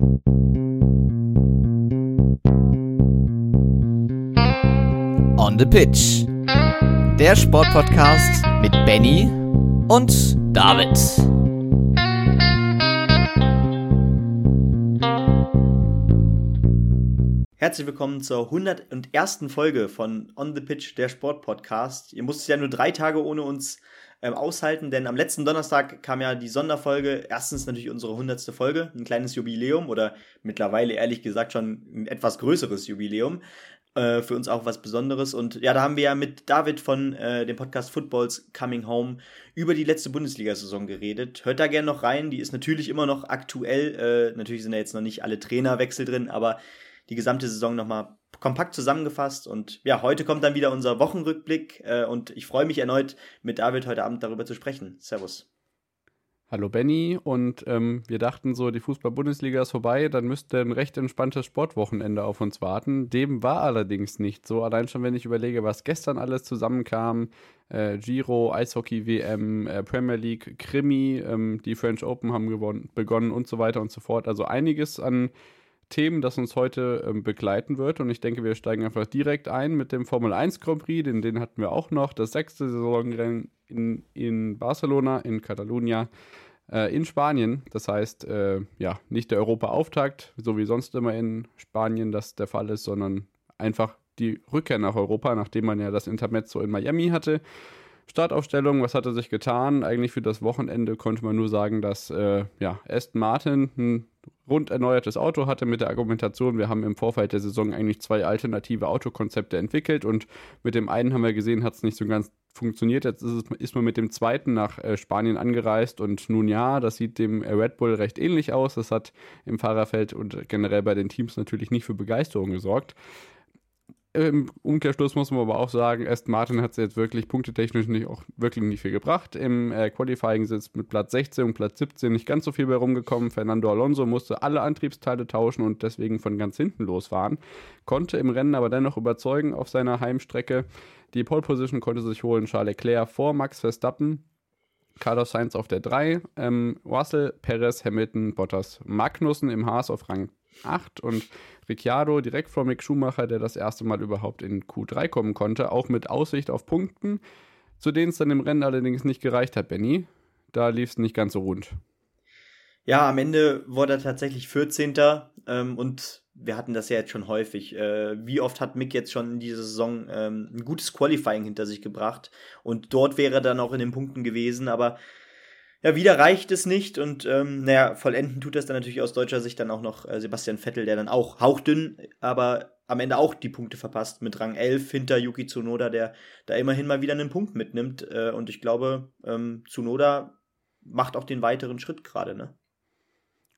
On the Pitch. Der Sportpodcast mit Benny und David. Herzlich willkommen zur 101. Folge von On the Pitch, der Sportpodcast. Ihr musstet ja nur drei Tage ohne uns ähm, aushalten, denn am letzten Donnerstag kam ja die Sonderfolge. Erstens natürlich unsere 100. Folge, ein kleines Jubiläum oder mittlerweile ehrlich gesagt schon ein etwas größeres Jubiläum. Äh, für uns auch was Besonderes. Und ja, da haben wir ja mit David von äh, dem Podcast Footballs Coming Home über die letzte Bundesliga-Saison geredet. Hört da gerne noch rein, die ist natürlich immer noch aktuell. Äh, natürlich sind da jetzt noch nicht alle Trainerwechsel drin, aber die gesamte Saison nochmal kompakt zusammengefasst. Und ja, heute kommt dann wieder unser Wochenrückblick äh, und ich freue mich erneut, mit David heute Abend darüber zu sprechen. Servus. Hallo Benny und ähm, wir dachten so, die Fußball-Bundesliga ist vorbei, dann müsste ein recht entspanntes Sportwochenende auf uns warten. Dem war allerdings nicht so. Allein schon, wenn ich überlege, was gestern alles zusammenkam, äh, Giro, Eishockey-WM, äh, Premier League, Krimi, ähm, die French Open haben gewonnen, begonnen und so weiter und so fort. Also einiges an Themen, das uns heute ähm, begleiten wird. Und ich denke, wir steigen einfach direkt ein mit dem Formel 1 Grand Prix, den, den hatten wir auch noch. Das sechste Saisonrennen in, in Barcelona, in Catalunya, äh, in Spanien. Das heißt, äh, ja, nicht der Europa-Auftakt, so wie sonst immer in Spanien das der Fall ist, sondern einfach die Rückkehr nach Europa, nachdem man ja das Intermezzo in Miami hatte. Startaufstellung, was hatte sich getan? Eigentlich für das Wochenende konnte man nur sagen, dass äh, ja, Aston Martin ein rund erneuertes Auto hatte mit der Argumentation, wir haben im Vorfeld der Saison eigentlich zwei alternative Autokonzepte entwickelt und mit dem einen haben wir gesehen, hat es nicht so ganz funktioniert. Jetzt ist, es, ist man mit dem zweiten nach äh, Spanien angereist und nun ja, das sieht dem äh, Red Bull recht ähnlich aus. Das hat im Fahrerfeld und generell bei den Teams natürlich nicht für Begeisterung gesorgt. Im Umkehrschluss muss man aber auch sagen, Aston Martin hat es jetzt wirklich punktetechnisch nicht, auch wirklich nicht viel gebracht. Im äh, Qualifying sitzt mit Platz 16 und Platz 17 nicht ganz so viel bei rumgekommen. Fernando Alonso musste alle Antriebsteile tauschen und deswegen von ganz hinten losfahren. Konnte im Rennen aber dennoch überzeugen auf seiner Heimstrecke. Die Pole Position konnte sich holen Charles Leclerc vor Max Verstappen. Carlos Sainz auf der 3, ähm, Russell, Perez, Hamilton, Bottas, Magnussen im Haas auf Rang 8 und Ricciardo direkt vor Mick Schumacher, der das erste Mal überhaupt in Q3 kommen konnte, auch mit Aussicht auf Punkten, zu denen es dann im Rennen allerdings nicht gereicht hat, Benny. Da lief es nicht ganz so rund. Ja, am Ende wurde er tatsächlich 14. Ähm, und wir hatten das ja jetzt schon häufig. Äh, wie oft hat Mick jetzt schon in dieser Saison ähm, ein gutes Qualifying hinter sich gebracht? Und dort wäre er dann auch in den Punkten gewesen, aber ja, wieder reicht es nicht und ähm, naja, vollenden tut das dann natürlich aus deutscher Sicht dann auch noch äh, Sebastian Vettel, der dann auch hauchdünn, aber am Ende auch die Punkte verpasst mit Rang 11 hinter Yuki Tsunoda, der da immerhin mal wieder einen Punkt mitnimmt äh, und ich glaube, ähm, Tsunoda macht auch den weiteren Schritt gerade, ne?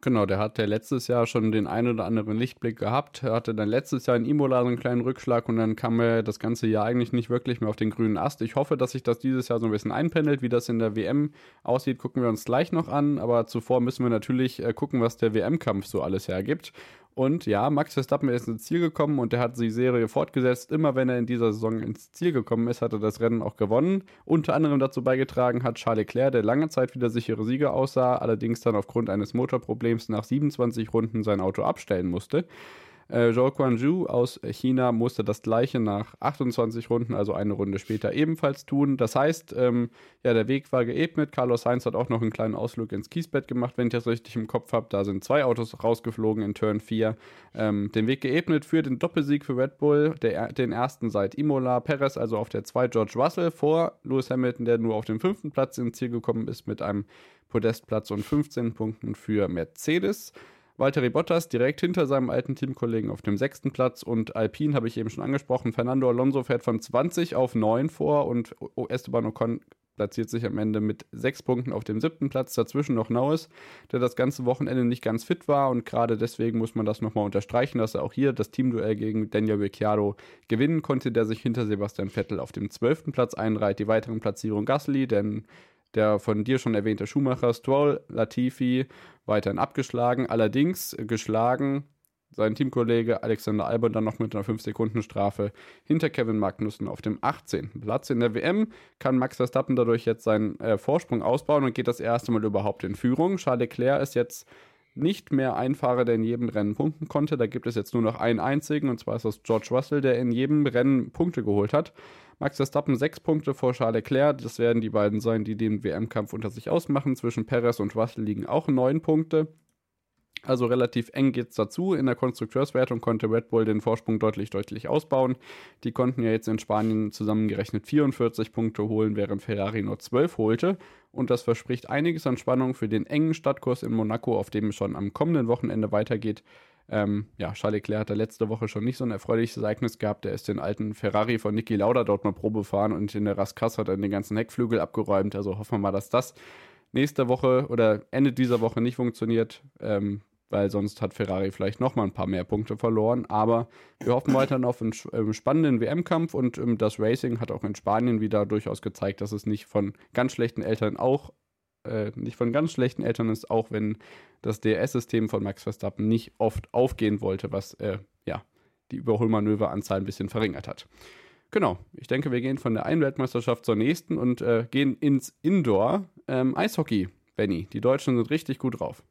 Genau, der hatte letztes Jahr schon den einen oder anderen Lichtblick gehabt. Er hatte dann letztes Jahr in Imola so einen kleinen Rückschlag und dann kam er das ganze Jahr eigentlich nicht wirklich mehr auf den grünen Ast. Ich hoffe, dass sich das dieses Jahr so ein bisschen einpendelt. Wie das in der WM aussieht, gucken wir uns gleich noch an. Aber zuvor müssen wir natürlich äh, gucken, was der WM-Kampf so alles hergibt. Und ja, Max Verstappen ist ins Ziel gekommen und er hat die Serie fortgesetzt. Immer wenn er in dieser Saison ins Ziel gekommen ist, hat er das Rennen auch gewonnen. Unter anderem dazu beigetragen hat Charles Leclerc, der lange Zeit wieder sichere Sieger aussah, allerdings dann aufgrund eines Motorproblems nach 27 Runden sein Auto abstellen musste. Äh, Zhou Guanju aus China musste das gleiche nach 28 Runden, also eine Runde später, ebenfalls tun. Das heißt, ähm, ja, der Weg war geebnet. Carlos Sainz hat auch noch einen kleinen Ausflug ins Kiesbett gemacht, wenn ich das richtig im Kopf habe. Da sind zwei Autos rausgeflogen in Turn 4. Ähm, den Weg geebnet für den Doppelsieg für Red Bull, der, den ersten seit Imola. Perez also auf der 2, George Russell vor Lewis Hamilton, der nur auf dem fünften Platz ins Ziel gekommen ist mit einem Podestplatz und 15 Punkten für Mercedes. Valtteri Bottas direkt hinter seinem alten Teamkollegen auf dem sechsten Platz und Alpine habe ich eben schon angesprochen. Fernando Alonso fährt von 20 auf 9 vor und Esteban Ocon platziert sich am Ende mit sechs Punkten auf dem siebten Platz. Dazwischen noch Norris, der das ganze Wochenende nicht ganz fit war und gerade deswegen muss man das nochmal unterstreichen, dass er auch hier das Teamduell gegen Daniel Ricciardo gewinnen konnte, der sich hinter Sebastian Vettel auf dem zwölften Platz einreiht. Die weiteren Platzierungen Gasly, denn der von dir schon erwähnte Schumacher, Stroll, Latifi weiterhin abgeschlagen. Allerdings geschlagen sein Teamkollege Alexander Albon dann noch mit einer 5-Sekunden-Strafe hinter Kevin Magnussen auf dem 18. Platz in der WM. Kann Max Verstappen dadurch jetzt seinen äh, Vorsprung ausbauen und geht das erste Mal überhaupt in Führung. Charles Leclerc ist jetzt nicht mehr ein Fahrer, der in jedem Rennen punkten konnte. Da gibt es jetzt nur noch einen einzigen, und zwar ist das George Russell, der in jedem Rennen Punkte geholt hat. Max Verstappen sechs Punkte vor Charles Leclerc. Das werden die beiden sein, die den WM-Kampf unter sich ausmachen. Zwischen Perez und Russell liegen auch neun Punkte. Also relativ eng geht es dazu. In der Konstrukteurswertung konnte Red Bull den Vorsprung deutlich, deutlich ausbauen. Die konnten ja jetzt in Spanien zusammengerechnet 44 Punkte holen, während Ferrari nur 12 holte. Und das verspricht einiges an Spannung für den engen Stadtkurs in Monaco, auf dem es schon am kommenden Wochenende weitergeht. Ähm, ja, Charles Leclerc hat da letzte Woche schon nicht so ein erfreuliches Ereignis gehabt. Er ist den alten Ferrari von Niki Lauda dort mal Probe fahren und in der Raskas hat er den ganzen Heckflügel abgeräumt. Also hoffen wir mal, dass das nächste Woche oder Ende dieser Woche nicht funktioniert. Ähm, weil sonst hat Ferrari vielleicht noch mal ein paar mehr Punkte verloren. Aber wir hoffen weiterhin auf einen äh, spannenden WM-Kampf und ähm, das Racing hat auch in Spanien wieder durchaus gezeigt, dass es nicht von ganz schlechten Eltern auch äh, nicht von ganz schlechten Eltern ist, auch wenn das DRS-System von Max Verstappen nicht oft aufgehen wollte, was äh, ja die Überholmanöveranzahl ein bisschen verringert hat. Genau, ich denke, wir gehen von der einen Weltmeisterschaft zur nächsten und äh, gehen ins Indoor ähm, Eishockey. Benny, die Deutschen sind richtig gut drauf.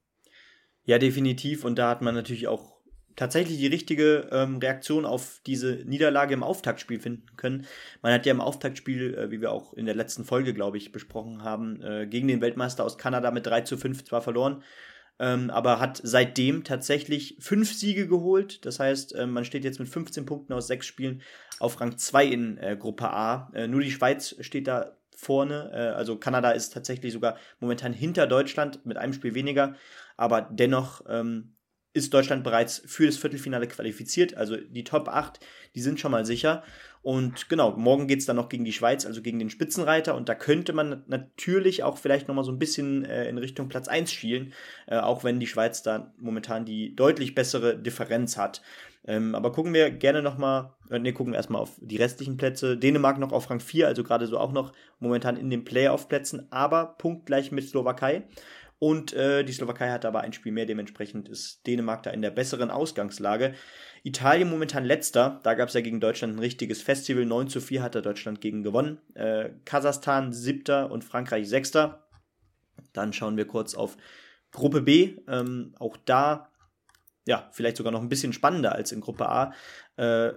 Ja, definitiv. Und da hat man natürlich auch tatsächlich die richtige ähm, Reaktion auf diese Niederlage im Auftaktspiel finden können. Man hat ja im Auftaktspiel, äh, wie wir auch in der letzten Folge, glaube ich, besprochen haben, äh, gegen den Weltmeister aus Kanada mit 3 zu 5 zwar verloren, ähm, aber hat seitdem tatsächlich fünf Siege geholt. Das heißt, äh, man steht jetzt mit 15 Punkten aus sechs Spielen auf Rang 2 in äh, Gruppe A. Äh, nur die Schweiz steht da vorne. Äh, also Kanada ist tatsächlich sogar momentan hinter Deutschland mit einem Spiel weniger aber dennoch ähm, ist Deutschland bereits für das Viertelfinale qualifiziert. Also die Top 8, die sind schon mal sicher. Und genau, morgen geht es dann noch gegen die Schweiz, also gegen den Spitzenreiter. Und da könnte man natürlich auch vielleicht nochmal so ein bisschen äh, in Richtung Platz 1 schielen, äh, auch wenn die Schweiz da momentan die deutlich bessere Differenz hat. Ähm, aber gucken wir gerne nochmal, äh, ne, gucken wir erstmal auf die restlichen Plätze. Dänemark noch auf Rang 4, also gerade so auch noch momentan in den Playoff-Plätzen, aber punktgleich mit Slowakei. Und äh, die Slowakei hat aber ein Spiel mehr, dementsprechend ist Dänemark da in der besseren Ausgangslage. Italien momentan letzter, da gab es ja gegen Deutschland ein richtiges Festival. 9 zu 4 hat da Deutschland gegen gewonnen. Äh, Kasachstan siebter und Frankreich sechster. Dann schauen wir kurz auf Gruppe B. Ähm, auch da, ja, vielleicht sogar noch ein bisschen spannender als in Gruppe A. Äh,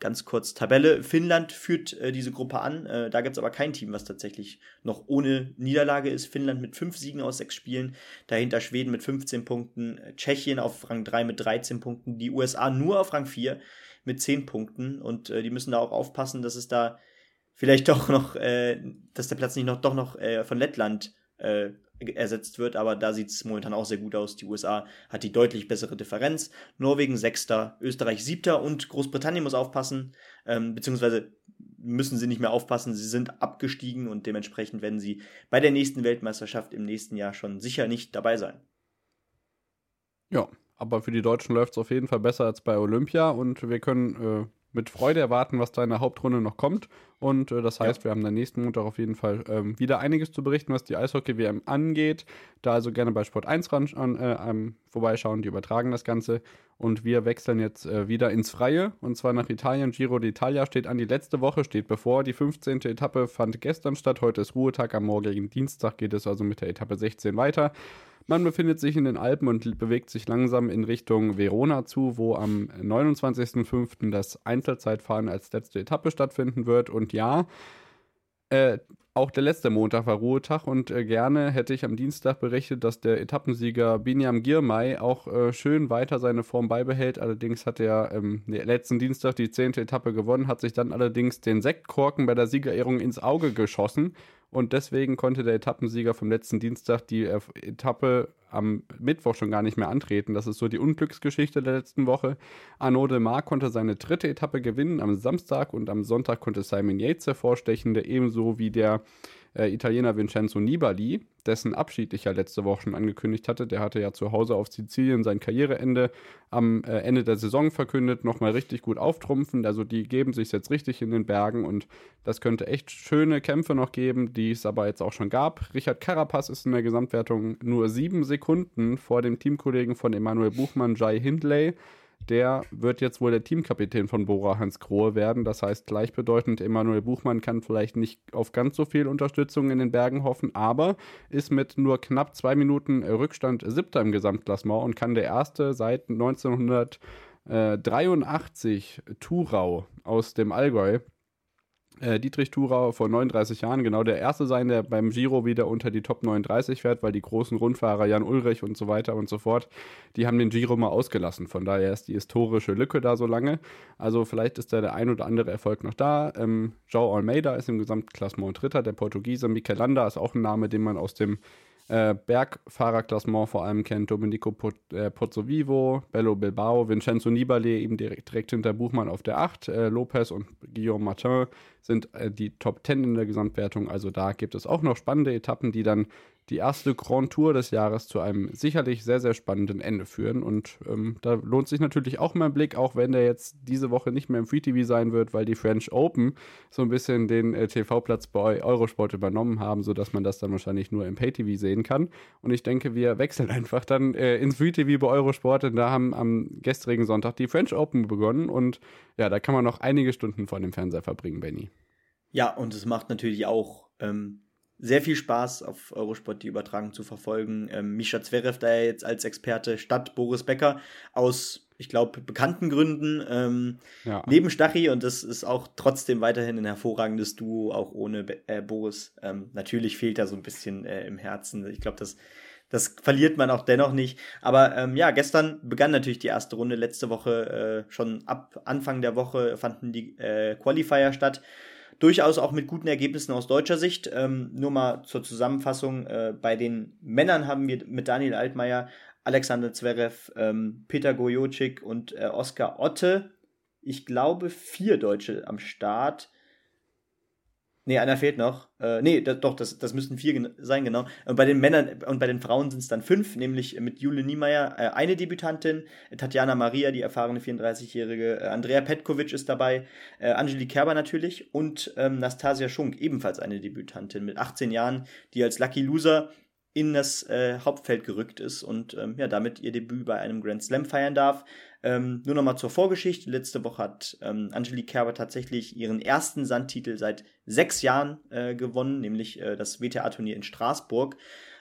ganz kurz Tabelle. Finnland führt äh, diese Gruppe an. Äh, da gibt es aber kein Team, was tatsächlich noch ohne Niederlage ist. Finnland mit fünf Siegen aus sechs Spielen. Dahinter Schweden mit 15 Punkten. Tschechien auf Rang 3 mit 13 Punkten. Die USA nur auf Rang 4 mit 10 Punkten. Und äh, die müssen da auch aufpassen, dass es da vielleicht doch noch, äh, dass der Platz nicht noch doch noch äh, von Lettland äh, ersetzt wird, aber da sieht es momentan auch sehr gut aus. Die USA hat die deutlich bessere Differenz. Norwegen sechster, Österreich siebter und Großbritannien muss aufpassen, ähm, beziehungsweise müssen sie nicht mehr aufpassen, sie sind abgestiegen und dementsprechend werden sie bei der nächsten Weltmeisterschaft im nächsten Jahr schon sicher nicht dabei sein. Ja, aber für die Deutschen läuft es auf jeden Fall besser als bei Olympia und wir können äh, mit Freude erwarten, was da in der Hauptrunde noch kommt. Und äh, das heißt, ja. wir haben am nächsten Montag auf jeden Fall ähm, wieder einiges zu berichten, was die Eishockey-WM angeht. Da also gerne bei Sport 1 ran, äh, vorbeischauen, die übertragen das Ganze. Und wir wechseln jetzt äh, wieder ins Freie und zwar nach Italien. Giro d'Italia steht an. Die letzte Woche steht bevor. Die 15. Etappe fand gestern statt. Heute ist Ruhetag. Am morgigen Dienstag geht es also mit der Etappe 16 weiter. Man befindet sich in den Alpen und bewegt sich langsam in Richtung Verona zu, wo am 29.05. das Einzelzeitfahren als letzte Etappe stattfinden wird. Und ja, äh, auch der letzte Montag war Ruhetag und äh, gerne hätte ich am Dienstag berichtet, dass der Etappensieger Binyam Girmay auch äh, schön weiter seine Form beibehält. Allerdings hat er ähm, letzten Dienstag die zehnte Etappe gewonnen, hat sich dann allerdings den Sektkorken bei der Siegerehrung ins Auge geschossen und deswegen konnte der Etappensieger vom letzten Dienstag die Etappe am Mittwoch schon gar nicht mehr antreten. Das ist so die Unglücksgeschichte der letzten Woche. Arnaud de Mar konnte seine dritte Etappe gewinnen am Samstag und am Sonntag konnte Simon Yates hervorstechen, der ebenso wie der äh, Italiener Vincenzo Nibali, dessen Abschied ich ja letzte Woche schon angekündigt hatte. Der hatte ja zu Hause auf Sizilien sein Karriereende am äh, Ende der Saison verkündet, nochmal richtig gut auftrumpfen. Also die geben sich jetzt richtig in den Bergen und das könnte echt schöne Kämpfe noch geben, die es aber jetzt auch schon gab. Richard Carapaz ist in der Gesamtwertung nur sieben Sekunden vor dem Teamkollegen von Emanuel Buchmann, Jai Hindley. Der wird jetzt wohl der Teamkapitän von Bora Hans Grohe werden. Das heißt, gleichbedeutend, Emanuel Buchmann kann vielleicht nicht auf ganz so viel Unterstützung in den Bergen hoffen, aber ist mit nur knapp zwei Minuten Rückstand siebter im Gesamtklassement und kann der erste seit 1983 Thurau aus dem Allgäu äh, Dietrich Thurau vor 39 Jahren genau der Erste sein, der beim Giro wieder unter die Top 39 fährt, weil die großen Rundfahrer Jan Ulrich und so weiter und so fort, die haben den Giro mal ausgelassen. Von daher ist die historische Lücke da so lange. Also vielleicht ist da der ein oder andere Erfolg noch da. Ähm, João Almeida ist im Gesamtklassement Dritter, der Portugiese. Mikel Landa ist auch ein Name, den man aus dem äh, Bergfahrerklassement vor allem kennt Domenico Pot, äh, Pozzovivo, Bello Bilbao, Vincenzo Nibali eben direkt, direkt hinter Buchmann auf der 8, äh, Lopez und Guillaume Martin sind äh, die Top 10 in der Gesamtwertung. Also da gibt es auch noch spannende Etappen, die dann die erste Grand Tour des Jahres zu einem sicherlich sehr, sehr spannenden Ende führen. Und ähm, da lohnt sich natürlich auch mal ein Blick, auch wenn der jetzt diese Woche nicht mehr im Free TV sein wird, weil die French Open so ein bisschen den äh, TV-Platz bei Eurosport übernommen haben, sodass man das dann wahrscheinlich nur im Pay TV sehen kann. Und ich denke, wir wechseln einfach dann äh, ins Free TV bei Eurosport, denn da haben am gestrigen Sonntag die French Open begonnen und ja, da kann man noch einige Stunden vor dem Fernseher verbringen, Benny. Ja, und es macht natürlich auch ähm, sehr viel Spaß, auf Eurosport die Übertragung zu verfolgen. Ähm, Mischa Zverev da jetzt als Experte statt Boris Becker aus, ich glaube, bekannten Gründen ähm, ja. neben Stachy und das ist auch trotzdem weiterhin ein hervorragendes Duo, auch ohne Be äh, Boris. Ähm, natürlich fehlt er so ein bisschen äh, im Herzen. Ich glaube, das das verliert man auch dennoch nicht. Aber ähm, ja, gestern begann natürlich die erste Runde. Letzte Woche, äh, schon ab Anfang der Woche, fanden die äh, Qualifier statt durchaus auch mit guten Ergebnissen aus deutscher Sicht. Ähm, nur mal zur Zusammenfassung: äh, Bei den Männern haben wir mit Daniel Altmaier, Alexander Zverev, ähm, Peter Gojocic und äh, Oskar Otte, ich glaube, vier Deutsche am Start. Nee, einer fehlt noch. Äh, nee, das, doch, das, das müssten vier sein, genau. Und bei den Männern und bei den Frauen sind es dann fünf, nämlich mit Jule Niemeyer äh, eine Debütantin, Tatjana Maria, die erfahrene 34-Jährige, äh, Andrea Petkovic ist dabei, äh, Angelique Kerber natürlich und ähm, Nastasia Schunk, ebenfalls eine Debütantin mit 18 Jahren, die als Lucky Loser in das äh, Hauptfeld gerückt ist und ähm, ja, damit ihr Debüt bei einem Grand Slam feiern darf. Ähm, nur nochmal zur Vorgeschichte. Letzte Woche hat ähm, Angelique Kerber tatsächlich ihren ersten Sandtitel seit sechs Jahren äh, gewonnen, nämlich äh, das WTA-Turnier in Straßburg.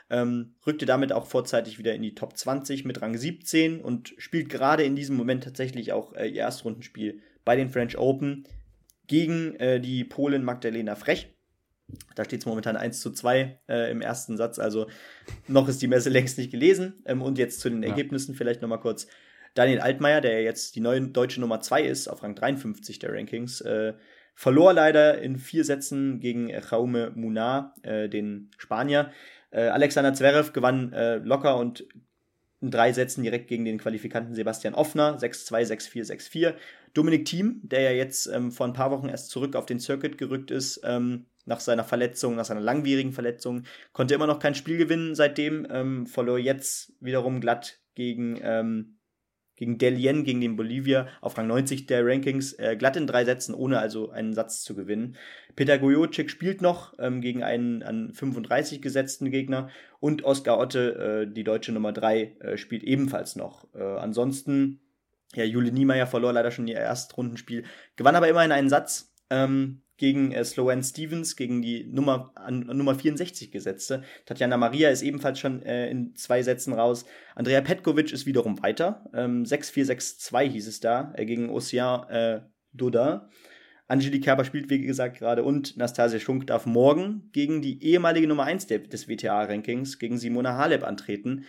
Ähm, rückte damit auch vorzeitig wieder in die Top 20 mit Rang 17 und spielt gerade in diesem Moment tatsächlich auch äh, ihr Erstrundenspiel bei den French Open gegen äh, die Polin Magdalena Frech. Da steht es momentan 1 zu 2 äh, im ersten Satz, also noch ist die Messe längst nicht gelesen. Ähm, und jetzt zu den ja. Ergebnissen vielleicht nochmal kurz. Daniel Altmaier, der jetzt die neue deutsche Nummer 2 ist, auf Rang 53 der Rankings, äh, verlor leider in vier Sätzen gegen Jaume Munar, äh, den Spanier. Äh, Alexander Zverev gewann äh, locker und in drei Sätzen direkt gegen den Qualifikanten Sebastian Offner, 6-2, 6-4, 6-4. Dominik Thiem, der ja jetzt ähm, vor ein paar Wochen erst zurück auf den Circuit gerückt ist, ähm, nach seiner Verletzung, nach seiner langwierigen Verletzung, konnte immer noch kein Spiel gewinnen seitdem, ähm, verlor jetzt wiederum glatt gegen, ähm, gegen Delien, gegen den Bolivia auf Rang 90 der Rankings, äh, glatt in drei Sätzen, ohne also einen Satz zu gewinnen. Peter Gojocic spielt noch ähm, gegen einen an 35 gesetzten Gegner und Oskar Otte, äh, die deutsche Nummer 3, äh, spielt ebenfalls noch. Äh, ansonsten, ja, Juli Niemeyer verlor leider schon ihr Erstrundenspiel, gewann aber immerhin einen Satz. Ähm, gegen äh, Sloane Stevens, gegen die Nummer, an, Nummer 64 gesetzte. Tatjana Maria ist ebenfalls schon äh, in zwei Sätzen raus. Andrea Petkovic ist wiederum weiter. Ähm, 6-4-6-2 hieß es da, äh, gegen Ocean äh, Doda. Angelique Kerber spielt, wie gesagt, gerade und Nastasia Schunk darf morgen gegen die ehemalige Nummer 1 des WTA-Rankings, gegen Simona Halep antreten.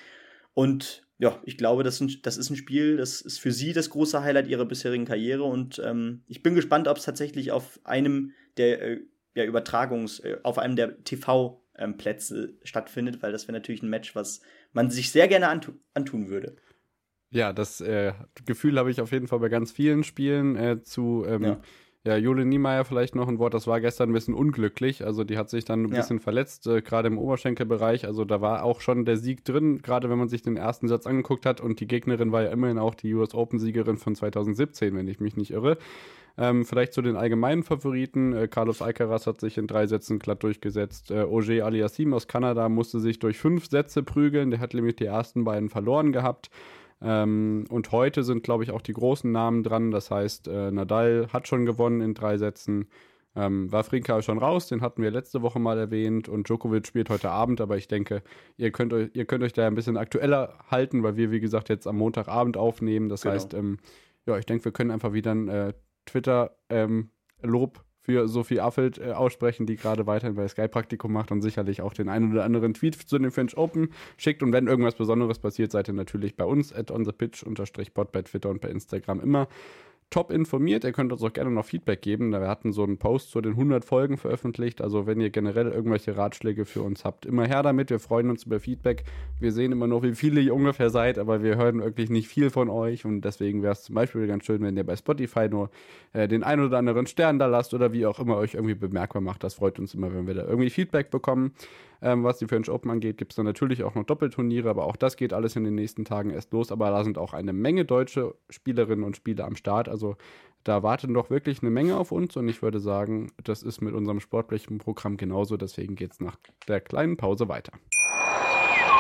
Und ja, ich glaube, das, ist ein Spiel, das ist für sie das große Highlight ihrer bisherigen Karriere und ähm, ich bin gespannt, ob es tatsächlich auf einem der, äh, der Übertragungs-, äh, auf einem der TV-Plätze ähm, stattfindet, weil das wäre natürlich ein Match, was man sich sehr gerne antu antun würde. Ja, das äh, Gefühl habe ich auf jeden Fall bei ganz vielen Spielen äh, zu ähm, ja. Ja, Jule Niemeyer vielleicht noch ein Wort, das war gestern ein bisschen unglücklich. Also die hat sich dann ein ja. bisschen verletzt, äh, gerade im Oberschenkelbereich. Also da war auch schon der Sieg drin, gerade wenn man sich den ersten Satz angeguckt hat. Und die Gegnerin war ja immerhin auch die US Open-Siegerin von 2017, wenn ich mich nicht irre. Ähm, vielleicht zu den allgemeinen Favoriten. Äh, Carlos Alcaraz hat sich in drei Sätzen glatt durchgesetzt. Äh, Auger Aliassim aus Kanada musste sich durch fünf Sätze prügeln. Der hat nämlich die ersten beiden verloren gehabt. Ähm, und heute sind, glaube ich, auch die großen Namen dran. Das heißt, äh, Nadal hat schon gewonnen in drei Sätzen. Ähm, Wawrinka ist schon raus, den hatten wir letzte Woche mal erwähnt und Djokovic spielt heute Abend, aber ich denke, ihr könnt euch, ihr könnt euch da ein bisschen aktueller halten, weil wir, wie gesagt, jetzt am Montagabend aufnehmen. Das genau. heißt, ähm, ja, ich denke, wir können einfach wieder ein äh, Twitter-Lob ähm, für Sophie Affelt äh, aussprechen, die gerade weiterhin bei Sky Praktikum macht und sicherlich auch den einen oder anderen Tweet zu den French Open schickt. Und wenn irgendwas Besonderes passiert, seid ihr natürlich bei uns at onthepitch-pod bei Twitter und bei Instagram immer top informiert. Ihr könnt uns auch gerne noch Feedback geben. Wir hatten so einen Post zu den 100 Folgen veröffentlicht. Also wenn ihr generell irgendwelche Ratschläge für uns habt, immer her damit. Wir freuen uns über Feedback. Wir sehen immer noch, wie viele ihr ungefähr seid, aber wir hören wirklich nicht viel von euch. Und deswegen wäre es zum Beispiel ganz schön, wenn ihr bei Spotify nur äh, den einen oder anderen Stern da lasst oder wie auch immer euch irgendwie bemerkbar macht. Das freut uns immer, wenn wir da irgendwie Feedback bekommen. Ähm, was die French Open angeht, gibt es dann natürlich auch noch Doppelturniere, aber auch das geht alles in den nächsten Tagen erst los. Aber da sind auch eine Menge deutsche Spielerinnen und Spieler am Start. Also da warten doch wirklich eine Menge auf uns und ich würde sagen, das ist mit unserem sportlichen Programm genauso. Deswegen geht es nach der kleinen Pause weiter.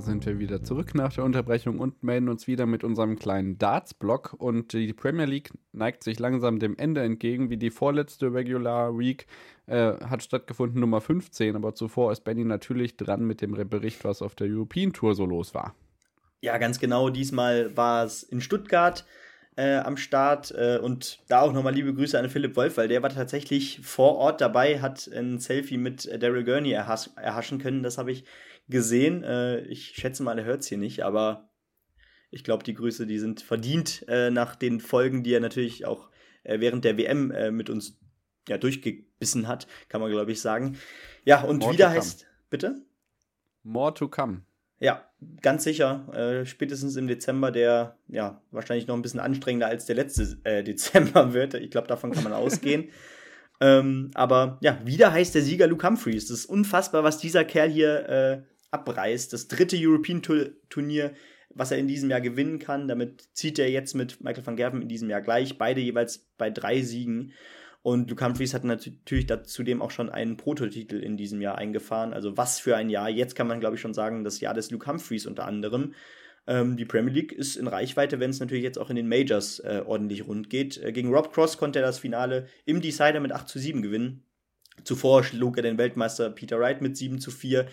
Sind wir wieder zurück nach der Unterbrechung und melden uns wieder mit unserem kleinen Darts-Block. Und die Premier League neigt sich langsam dem Ende entgegen, wie die vorletzte Regular Week äh, hat stattgefunden, Nummer 15. Aber zuvor ist Benny natürlich dran mit dem Bericht, was auf der European Tour so los war. Ja, ganz genau. Diesmal war es in Stuttgart. Äh, am Start. Äh, und da auch nochmal liebe Grüße an Philipp Wolf, weil der war tatsächlich vor Ort dabei, hat ein Selfie mit Daryl Gurney erhas erhaschen können. Das habe ich gesehen. Äh, ich schätze mal, er hört es hier nicht, aber ich glaube, die Grüße, die sind verdient äh, nach den Folgen, die er natürlich auch äh, während der WM äh, mit uns ja, durchgebissen hat, kann man, glaube ich, sagen. Ja, und More wieder heißt. Bitte? More to come. Ja, ganz sicher. Äh, spätestens im Dezember, der ja wahrscheinlich noch ein bisschen anstrengender als der letzte äh, Dezember wird. Ich glaube, davon kann man ausgehen. Ähm, aber ja, wieder heißt der Sieger Luke Humphreys. Das ist unfassbar, was dieser Kerl hier äh, abreißt. Das dritte European Turnier, was er in diesem Jahr gewinnen kann. Damit zieht er jetzt mit Michael van Gerven in diesem Jahr gleich. Beide jeweils bei drei Siegen. Und Luke Humphreys hat natürlich zudem auch schon einen Prototitel in diesem Jahr eingefahren. Also was für ein Jahr. Jetzt kann man, glaube ich, schon sagen, das Jahr des Luke Humphreys unter anderem. Ähm, die Premier League ist in Reichweite, wenn es natürlich jetzt auch in den Majors äh, ordentlich rund geht. Äh, gegen Rob Cross konnte er das Finale im Decider mit 8 zu 7 gewinnen. Zuvor schlug er den Weltmeister Peter Wright mit 7 zu 4.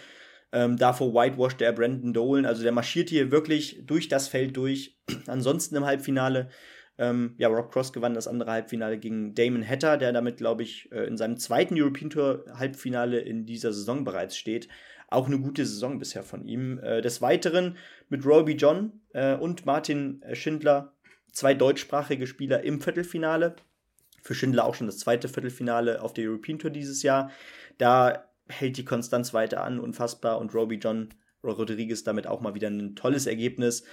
Ähm, davor whitewashed er Brandon Dolan. Also der marschiert hier wirklich durch das Feld durch. Ansonsten im Halbfinale, ähm, ja, Rob Cross gewann das andere Halbfinale gegen Damon Hatter, der damit, glaube ich, äh, in seinem zweiten European Tour Halbfinale in dieser Saison bereits steht. Auch eine gute Saison bisher von ihm. Äh, des Weiteren mit Roby John äh, und Martin Schindler zwei deutschsprachige Spieler im Viertelfinale. Für Schindler auch schon das zweite Viertelfinale auf der European Tour dieses Jahr. Da hält die Konstanz weiter an, unfassbar. Und Roby John Rodriguez damit auch mal wieder ein tolles Ergebnis.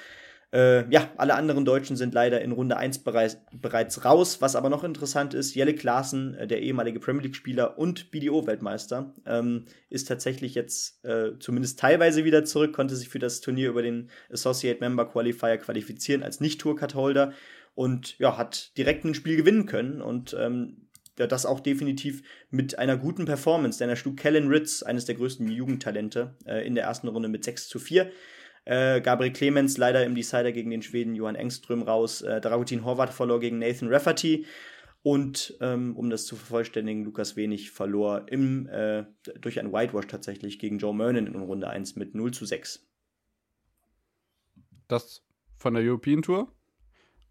Äh, ja, alle anderen Deutschen sind leider in Runde 1 bereits, bereits raus. Was aber noch interessant ist, Jelle Klaassen, äh, der ehemalige Premier League-Spieler und BDO-Weltmeister, ähm, ist tatsächlich jetzt äh, zumindest teilweise wieder zurück, konnte sich für das Turnier über den Associate Member Qualifier qualifizieren als Nicht-Tour-Card-Holder und ja, hat direkt ein Spiel gewinnen können. Und ähm, das auch definitiv mit einer guten Performance, denn er schlug Kellen Ritz, eines der größten Jugendtalente, äh, in der ersten Runde mit 6 zu 4. Äh, Gabriel Clemens leider im Decider gegen den Schweden Johann Engström raus. Äh, Dragutin Horvath verlor gegen Nathan Rafferty. Und ähm, um das zu vervollständigen, Lukas Wenig verlor im, äh, durch ein Whitewash tatsächlich gegen Joe Mernon in Runde 1 mit 0 zu 6. Das von der European Tour?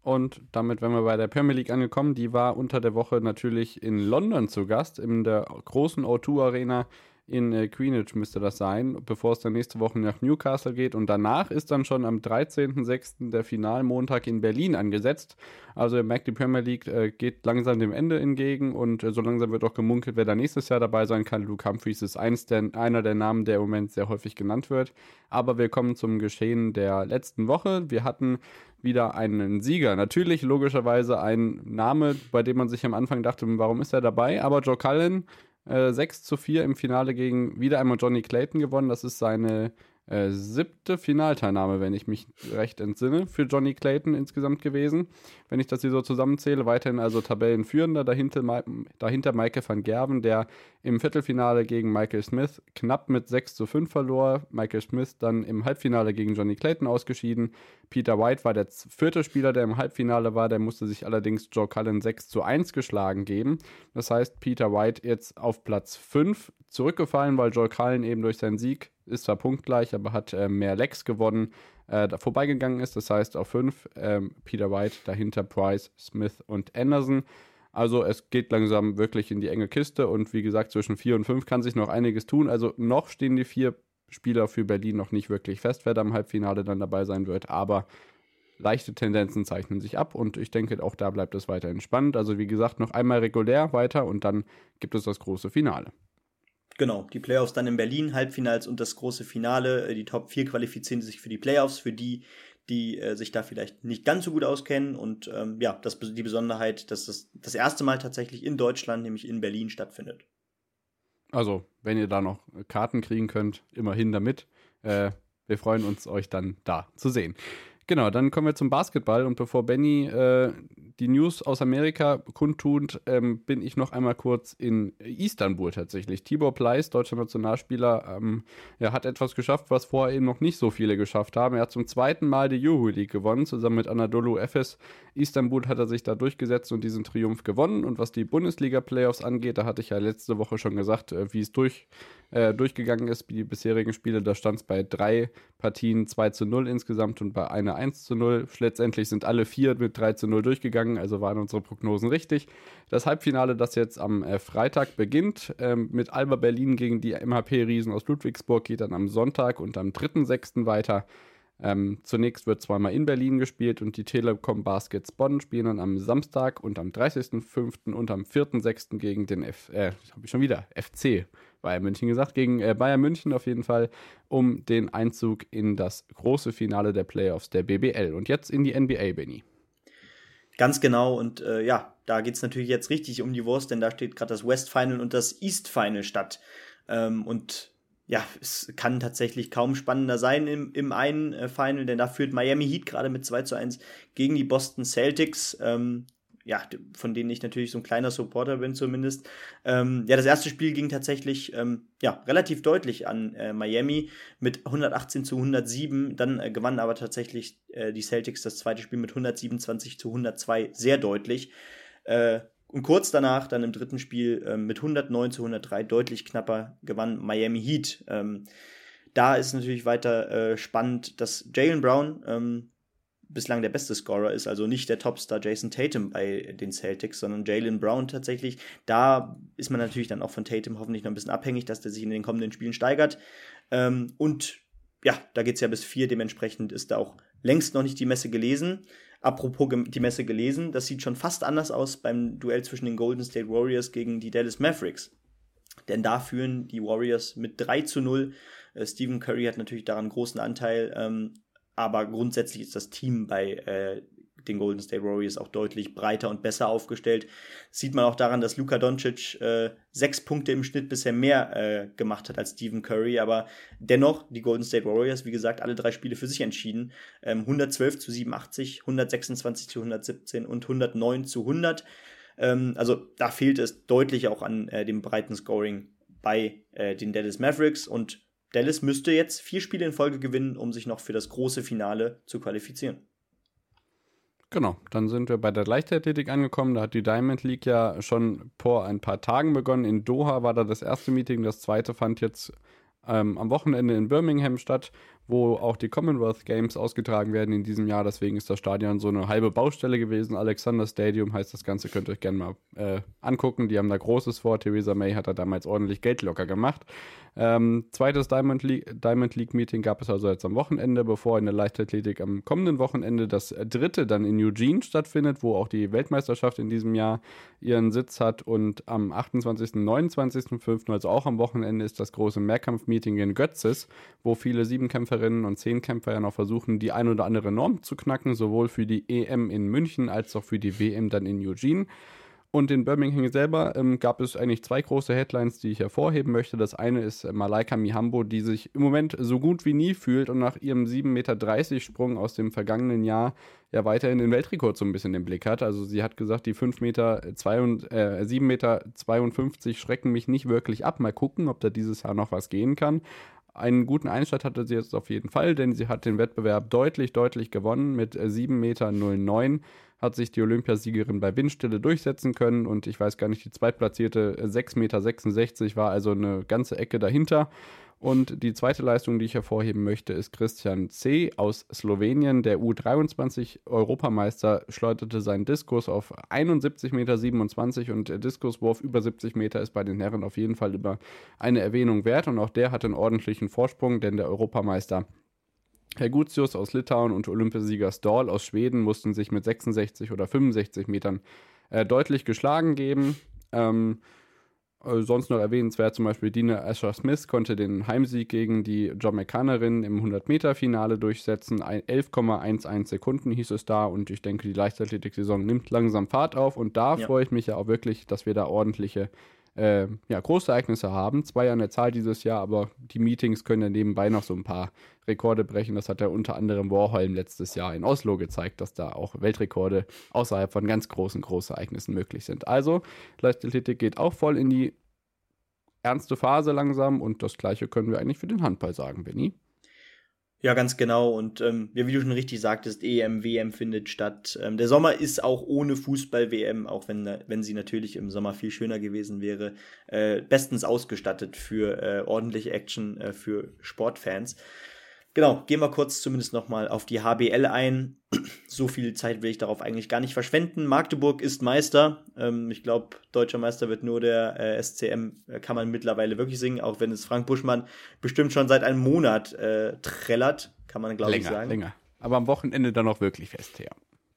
Und damit wären wir bei der Premier League angekommen. Die war unter der Woche natürlich in London zu Gast, in der großen O2 Arena in äh, Greenwich müsste das sein, bevor es dann nächste Woche nach Newcastle geht. Und danach ist dann schon am 13.06. der Finalmontag in Berlin angesetzt. Also ihr merkt, die Premier League äh, geht langsam dem Ende entgegen und äh, so langsam wird auch gemunkelt, wer da nächstes Jahr dabei sein kann. Luke Humphries ist eins der, einer der Namen, der im Moment sehr häufig genannt wird. Aber wir kommen zum Geschehen der letzten Woche. Wir hatten wieder einen Sieger. Natürlich logischerweise ein Name, bei dem man sich am Anfang dachte, warum ist er dabei? Aber Joe Cullen äh, 6 zu 4 im Finale gegen wieder einmal Johnny Clayton gewonnen. Das ist seine äh, siebte Finalteilnahme, wenn ich mich recht entsinne, für Johnny Clayton insgesamt gewesen. Wenn ich das hier so zusammenzähle, weiterhin also Tabellenführender, dahinter, dahinter Michael van Gerven, der im Viertelfinale gegen Michael Smith knapp mit 6 zu 5 verlor. Michael Smith dann im Halbfinale gegen Johnny Clayton ausgeschieden. Peter White war der vierte Spieler, der im Halbfinale war, der musste sich allerdings Joe Cullen 6 zu 1 geschlagen geben. Das heißt, Peter White jetzt auf Platz 5 zurückgefallen, weil Joe Cullen eben durch seinen Sieg ist zwar punktgleich, aber hat äh, mehr Lecks gewonnen, äh, da vorbeigegangen ist. Das heißt auf 5 ähm, Peter White, dahinter Price, Smith und Anderson. Also es geht langsam wirklich in die enge Kiste und wie gesagt, zwischen 4 und 5 kann sich noch einiges tun. Also noch stehen die vier Spieler für Berlin noch nicht wirklich fest, wer da im Halbfinale dann dabei sein wird, aber leichte Tendenzen zeichnen sich ab und ich denke, auch da bleibt es weiterhin spannend. Also wie gesagt, noch einmal regulär weiter und dann gibt es das große Finale. Genau, die Playoffs dann in Berlin, Halbfinals und das große Finale. Äh, die Top 4 qualifizieren sich für die Playoffs, für die, die äh, sich da vielleicht nicht ganz so gut auskennen. Und ähm, ja, das die Besonderheit, dass das das erste Mal tatsächlich in Deutschland, nämlich in Berlin, stattfindet. Also, wenn ihr da noch Karten kriegen könnt, immerhin damit. Äh, wir freuen uns, euch dann da zu sehen. Genau, dann kommen wir zum Basketball und bevor Benny äh, die News aus Amerika kundtut, ähm, bin ich noch einmal kurz in Istanbul tatsächlich. Tibor Pleiss, deutscher Nationalspieler, ähm, er hat etwas geschafft, was vorher eben noch nicht so viele geschafft haben. Er hat zum zweiten Mal die Juhu League gewonnen, zusammen mit Anadolu Efes. Istanbul hat er sich da durchgesetzt und diesen Triumph gewonnen. Und was die Bundesliga-Playoffs angeht, da hatte ich ja letzte Woche schon gesagt, äh, wie es durch, äh, durchgegangen ist, die bisherigen Spiele. Da stand es bei drei Partien 2 zu 0 insgesamt und bei einer 1 zu 0. Letztendlich sind alle vier mit 3 zu 0 durchgegangen gegangen, also waren unsere Prognosen richtig. Das Halbfinale, das jetzt am äh, Freitag beginnt, ähm, mit Alba Berlin gegen die MHP-Riesen aus Ludwigsburg, geht dann am Sonntag und am 3.6. weiter. Ähm, zunächst wird zweimal in Berlin gespielt und die Telekom Baskets Bonn spielen dann am Samstag und am 30.05. und am 4.06. gegen den F, äh, habe ich schon wieder, FC Bayern München gesagt, gegen äh, Bayern München auf jeden Fall, um den Einzug in das große Finale der Playoffs der BBL. Und jetzt in die NBA, Benny. Ganz genau. Und äh, ja, da geht es natürlich jetzt richtig um die Wurst, denn da steht gerade das West Final und das East Final statt. Ähm, und ja, es kann tatsächlich kaum spannender sein im, im einen äh, Final, denn da führt Miami Heat gerade mit 2 zu 1 gegen die Boston Celtics. Ähm, ja, von denen ich natürlich so ein kleiner Supporter bin zumindest. Ähm, ja, das erste Spiel ging tatsächlich ähm, ja, relativ deutlich an äh, Miami mit 118 zu 107. Dann äh, gewannen aber tatsächlich äh, die Celtics das zweite Spiel mit 127 zu 102 sehr deutlich. Äh, und kurz danach, dann im dritten Spiel ähm, mit 109 zu 103 deutlich knapper gewann Miami Heat. Ähm, da ist natürlich weiter äh, spannend, dass Jalen Brown ähm, bislang der beste Scorer ist, also nicht der Topstar Jason Tatum bei den Celtics, sondern Jalen Brown tatsächlich. Da ist man natürlich dann auch von Tatum hoffentlich noch ein bisschen abhängig, dass der sich in den kommenden Spielen steigert. Ähm, und ja, da geht es ja bis vier, dementsprechend ist da auch längst noch nicht die Messe gelesen. Apropos die Messe gelesen, das sieht schon fast anders aus beim Duell zwischen den Golden State Warriors gegen die Dallas Mavericks. Denn da führen die Warriors mit 3 zu 0. Äh, Stephen Curry hat natürlich daran großen Anteil. Ähm, aber grundsätzlich ist das Team bei äh, den Golden State Warriors auch deutlich breiter und besser aufgestellt. Sieht man auch daran, dass Luka Doncic äh, sechs Punkte im Schnitt bisher mehr äh, gemacht hat als Stephen Curry, aber dennoch die Golden State Warriors, wie gesagt, alle drei Spiele für sich entschieden. Ähm, 112 zu 87, 126 zu 117 und 109 zu 100. Ähm, also da fehlt es deutlich auch an äh, dem breiten Scoring bei äh, den Dallas Mavericks und Dallas müsste jetzt vier Spiele in Folge gewinnen, um sich noch für das große Finale zu qualifizieren. Genau, dann sind wir bei der Leichtathletik angekommen. Da hat die Diamond League ja schon vor ein paar Tagen begonnen. In Doha war da das erste Meeting, das zweite fand jetzt ähm, am Wochenende in Birmingham statt, wo auch die Commonwealth Games ausgetragen werden in diesem Jahr. Deswegen ist das Stadion so eine halbe Baustelle gewesen. Alexander Stadium heißt das Ganze, könnt ihr euch gerne mal äh, angucken. Die haben da Großes vor. Theresa May hat da damals ordentlich Geld locker gemacht. Ähm, zweites Diamond League, Diamond League Meeting gab es also jetzt am Wochenende, bevor in der Leichtathletik am kommenden Wochenende das dritte dann in Eugene stattfindet, wo auch die Weltmeisterschaft in diesem Jahr ihren Sitz hat. Und am 28. und 29.05., also auch am Wochenende, ist das große Mehrkampf-Meeting in Götzes, wo viele Siebenkämpferinnen und Zehnkämpfer ja noch versuchen, die ein oder andere Norm zu knacken, sowohl für die EM in München als auch für die WM dann in Eugene. Und in Birmingham selber ähm, gab es eigentlich zwei große Headlines, die ich hervorheben möchte. Das eine ist äh, Malaika Mihambo, die sich im Moment so gut wie nie fühlt und nach ihrem 7,30 Meter Sprung aus dem vergangenen Jahr ja weiterhin den Weltrekord so ein bisschen im Blick hat. Also sie hat gesagt, die 5 Meter, äh, 7,52 Meter 52 schrecken mich nicht wirklich ab. Mal gucken, ob da dieses Jahr noch was gehen kann. Einen guten Einstand hatte sie jetzt auf jeden Fall, denn sie hat den Wettbewerb deutlich, deutlich gewonnen mit 7,09 Meter hat sich die Olympiasiegerin bei Windstille durchsetzen können und ich weiß gar nicht, die zweitplatzierte 6,66 Meter war also eine ganze Ecke dahinter. Und die zweite Leistung, die ich hervorheben möchte, ist Christian C. aus Slowenien. Der U23-Europameister schleuderte seinen Diskus auf 71,27 Meter und der Diskuswurf über 70 Meter ist bei den Herren auf jeden Fall über eine Erwähnung wert. Und auch der hat einen ordentlichen Vorsprung, denn der Europameister Herr Gutius aus Litauen und Olympiasieger Storl aus Schweden mussten sich mit 66 oder 65 Metern äh, deutlich geschlagen geben. Ähm, äh, sonst noch erwähnenswert zum Beispiel Dina Asher-Smith konnte den Heimsieg gegen die Jamaikanerin im 100-Meter-Finale durchsetzen. 11,11 Sekunden hieß es da und ich denke, die Leichtathletik-Saison nimmt langsam Fahrt auf und da ja. freue ich mich ja auch wirklich, dass wir da ordentliche äh, ja, Großereignisse haben. Zwei an der Zahl dieses Jahr, aber die Meetings können ja nebenbei noch so ein paar Rekorde brechen. Das hat ja unter anderem Warholm letztes Jahr in Oslo gezeigt, dass da auch Weltrekorde außerhalb von ganz großen Großereignissen möglich sind. Also, Leichtathletik geht auch voll in die ernste Phase langsam und das gleiche können wir eigentlich für den Handball sagen, Benny. Ja, ganz genau. Und ähm, ja, wie du schon richtig sagtest, EM, WM findet statt. Ähm, der Sommer ist auch ohne Fußball-WM, auch wenn, wenn sie natürlich im Sommer viel schöner gewesen wäre, äh, bestens ausgestattet für äh, ordentliche Action äh, für Sportfans. Genau, gehen wir kurz zumindest nochmal auf die HBL ein. so viel Zeit will ich darauf eigentlich gar nicht verschwenden. Magdeburg ist Meister. Ähm, ich glaube, deutscher Meister wird nur der äh, SCM, äh, kann man mittlerweile wirklich singen, auch wenn es Frank Buschmann bestimmt schon seit einem Monat äh, trällert, kann man glaube ich sagen. Länger, aber am Wochenende dann auch wirklich fest, ja.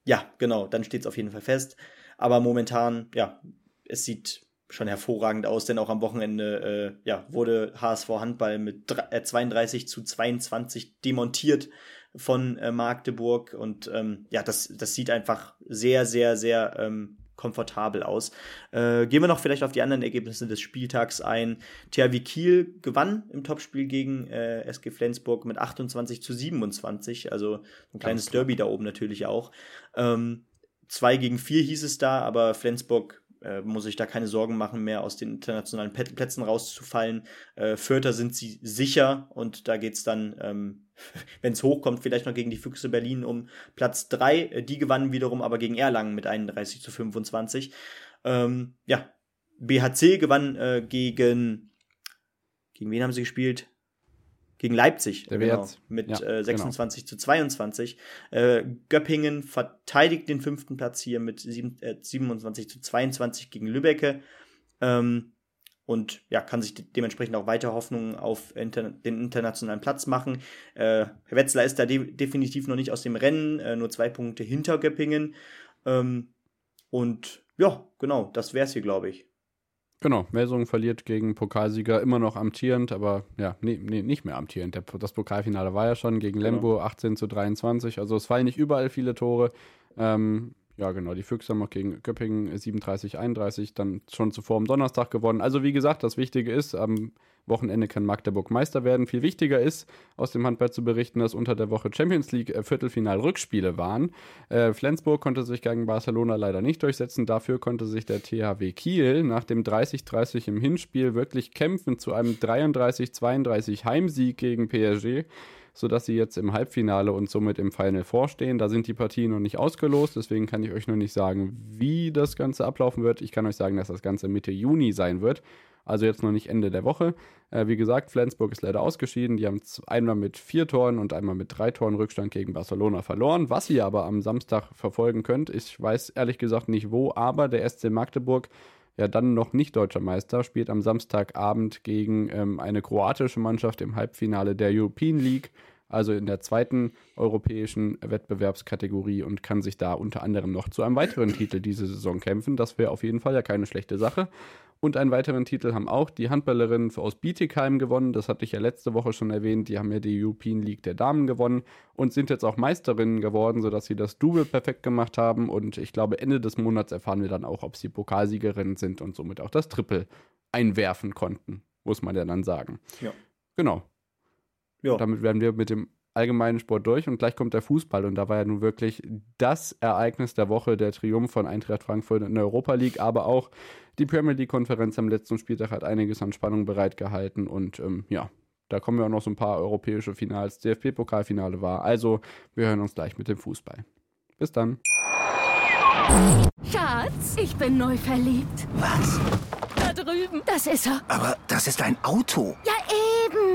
Ja, genau, dann steht es auf jeden Fall fest. Aber momentan, ja, es sieht schon hervorragend aus, denn auch am Wochenende äh, ja, wurde HSV Handball mit 32 äh, zu 22 demontiert von äh, Magdeburg und ähm, ja, das, das sieht einfach sehr, sehr, sehr ähm, komfortabel aus. Äh, gehen wir noch vielleicht auf die anderen Ergebnisse des Spieltags ein. THW Kiel gewann im Topspiel gegen äh, SG Flensburg mit 28 zu 27, also ein kleines Derby da oben natürlich auch. Ähm, 2 gegen 4 hieß es da, aber Flensburg äh, muss ich da keine Sorgen machen mehr, aus den internationalen Plätzen rauszufallen. Äh, Vierter sind sie sicher und da geht es dann, ähm, wenn es hochkommt, vielleicht noch gegen die Füchse Berlin um Platz 3. Äh, die gewannen wiederum aber gegen Erlangen mit 31 zu 25. Ähm, ja, BHC gewann äh, gegen, gegen wen haben sie gespielt? Gegen Leipzig, Der genau, mit ja, äh, 26 genau. zu 22. Äh, Göppingen verteidigt den fünften Platz hier mit sieben, äh, 27 zu 22 gegen Lübecke. Ähm, und ja, kann sich de dementsprechend auch weiter Hoffnungen auf inter den internationalen Platz machen. Äh, Herr Wetzlar ist da de definitiv noch nicht aus dem Rennen, äh, nur zwei Punkte hinter Göppingen. Ähm, und ja, genau, das wäre es hier, glaube ich. Genau, Melsungen verliert gegen Pokalsieger, immer noch amtierend, aber ja, nee, nee, nicht mehr amtierend. Der, das Pokalfinale war ja schon gegen genau. Lembo 18 zu 23. Also es fallen nicht überall viele Tore. Ähm, ja, genau, die Füchse haben auch gegen Göppingen 37, 31 dann schon zuvor am Donnerstag gewonnen. Also wie gesagt, das Wichtige ist, am Wochenende kann Magdeburg Meister werden. Viel wichtiger ist, aus dem Handball zu berichten, dass unter der Woche Champions League äh, Viertelfinal-Rückspiele waren. Äh, Flensburg konnte sich gegen Barcelona leider nicht durchsetzen. Dafür konnte sich der THW Kiel nach dem 30-30 im Hinspiel wirklich kämpfen zu einem 33-32 Heimsieg gegen PSG. Sodass sie jetzt im Halbfinale und somit im Final vorstehen. Da sind die Partien noch nicht ausgelost, deswegen kann ich euch noch nicht sagen, wie das Ganze ablaufen wird. Ich kann euch sagen, dass das Ganze Mitte Juni sein wird. Also jetzt noch nicht Ende der Woche. Äh, wie gesagt, Flensburg ist leider ausgeschieden. Die haben einmal mit vier Toren und einmal mit drei Toren Rückstand gegen Barcelona verloren. Was ihr aber am Samstag verfolgen könnt, ich weiß ehrlich gesagt nicht wo, aber der SC Magdeburg ja dann noch nicht deutscher Meister, spielt am Samstagabend gegen ähm, eine kroatische Mannschaft im Halbfinale der European League, also in der zweiten europäischen Wettbewerbskategorie und kann sich da unter anderem noch zu einem weiteren Titel diese Saison kämpfen. Das wäre auf jeden Fall ja keine schlechte Sache. Und einen weiteren Titel haben auch die Handballerinnen aus Bietigheim gewonnen. Das hatte ich ja letzte Woche schon erwähnt. Die haben ja die European League der Damen gewonnen und sind jetzt auch Meisterinnen geworden, sodass sie das Double perfekt gemacht haben. Und ich glaube, Ende des Monats erfahren wir dann auch, ob sie Pokalsiegerinnen sind und somit auch das Triple einwerfen konnten, muss man ja dann sagen. Ja. Genau. Ja. Damit werden wir mit dem allgemeinen Sport durch und gleich kommt der Fußball und da war ja nun wirklich das Ereignis der Woche, der Triumph von Eintracht Frankfurt in der Europa League, aber auch die Premier League Konferenz am letzten Spieltag hat einiges an Spannung bereitgehalten und ähm, ja, da kommen ja auch noch so ein paar europäische Finals, DFB-Pokalfinale war. Also, wir hören uns gleich mit dem Fußball. Bis dann. Schatz, ich bin neu verliebt. Was? Da drüben. Das ist er. Aber das ist ein Auto. Ja,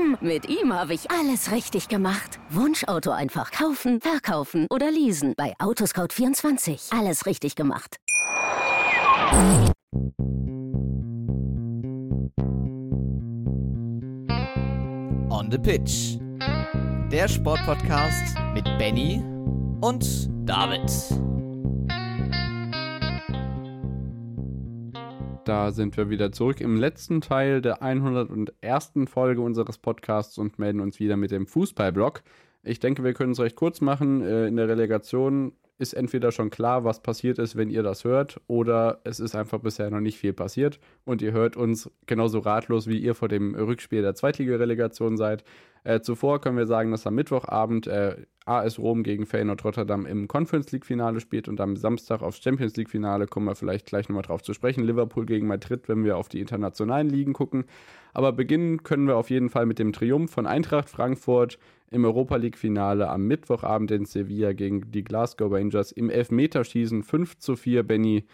eben. Mit ihm habe ich alles richtig gemacht. Wunschauto einfach kaufen, verkaufen oder leasen. Bei Autoscout24. Alles richtig gemacht. On the Pitch. Der Sportpodcast mit Benny und David. Da sind wir wieder zurück im letzten Teil der 101. Folge unseres Podcasts und melden uns wieder mit dem Fußballblock. Ich denke, wir können es recht kurz machen. Äh, in der Relegation ist entweder schon klar, was passiert ist, wenn ihr das hört, oder es ist einfach bisher noch nicht viel passiert und ihr hört uns genauso ratlos, wie ihr vor dem Rückspiel der Zweitligarelegation seid. Äh, zuvor können wir sagen, dass am Mittwochabend äh, AS Rom gegen Feyenoord Rotterdam im Conference League Finale spielt und am Samstag aufs Champions League Finale kommen wir vielleicht gleich nochmal drauf zu sprechen. Liverpool gegen Madrid, wenn wir auf die internationalen Ligen gucken. Aber beginnen können wir auf jeden Fall mit dem Triumph von Eintracht Frankfurt im Europa League Finale am Mittwochabend in Sevilla gegen die Glasgow Rangers im Elfmeterschießen 5 zu 4. Benny,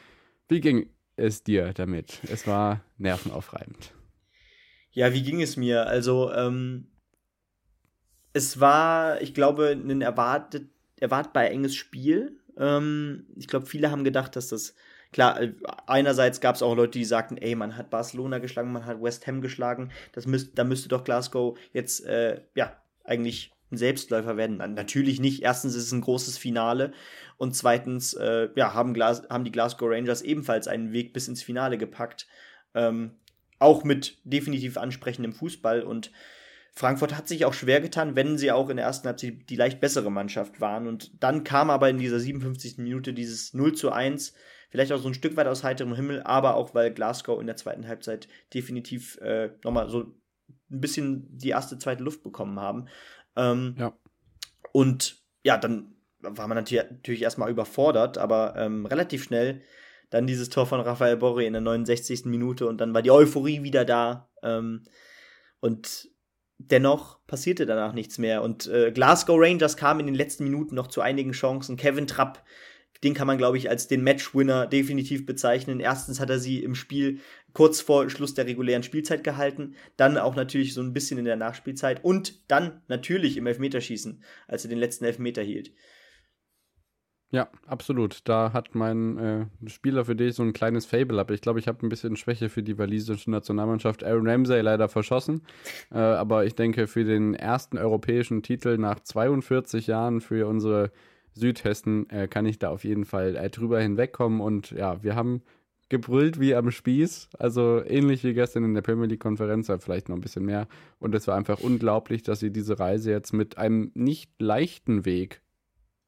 wie ging es dir damit? Es war nervenaufreibend. Ja, wie ging es mir? Also, ähm, es war, ich glaube, ein erwartet, erwartbar enges Spiel. Ähm, ich glaube, viele haben gedacht, dass das klar, äh, einerseits gab es auch Leute, die sagten, ey, man hat Barcelona geschlagen, man hat West Ham geschlagen, das müsst, da müsste doch Glasgow jetzt, äh, ja, eigentlich ein Selbstläufer werden. Natürlich nicht. Erstens ist es ein großes Finale und zweitens, äh, ja, haben, Glas haben die Glasgow Rangers ebenfalls einen Weg bis ins Finale gepackt. Ähm, auch mit definitiv ansprechendem Fußball und Frankfurt hat sich auch schwer getan, wenn sie auch in der ersten Halbzeit die leicht bessere Mannschaft waren. Und dann kam aber in dieser 57. Minute dieses 0 zu 1, vielleicht auch so ein Stück weit aus heiterem Himmel, aber auch weil Glasgow in der zweiten Halbzeit definitiv äh, nochmal so ein bisschen die erste, zweite Luft bekommen haben. Ähm, ja. Und ja, dann war man natürlich erstmal überfordert, aber ähm, relativ schnell dann dieses Tor von Rafael Borri in der 69. Minute und dann war die Euphorie wieder da. Ähm, und dennoch passierte danach nichts mehr. Und äh, Glasgow Rangers kam in den letzten Minuten noch zu einigen Chancen. Kevin Trapp, den kann man, glaube ich, als den Matchwinner definitiv bezeichnen. Erstens hat er sie im Spiel kurz vor Schluss der regulären Spielzeit gehalten, dann auch natürlich so ein bisschen in der Nachspielzeit und dann natürlich im Elfmeterschießen, als er den letzten Elfmeter hielt. Ja, absolut. Da hat mein äh, Spieler, für den ich so ein kleines Fable habe. Ich glaube, ich habe ein bisschen Schwäche für die walisische Nationalmannschaft. Aaron Ramsey leider verschossen. Äh, aber ich denke, für den ersten europäischen Titel nach 42 Jahren für unsere Südhessen äh, kann ich da auf jeden Fall äh, drüber hinwegkommen. Und ja, wir haben gebrüllt wie am Spieß. Also ähnlich wie gestern in der Premier League-Konferenz, vielleicht noch ein bisschen mehr. Und es war einfach unglaublich, dass sie diese Reise jetzt mit einem nicht leichten Weg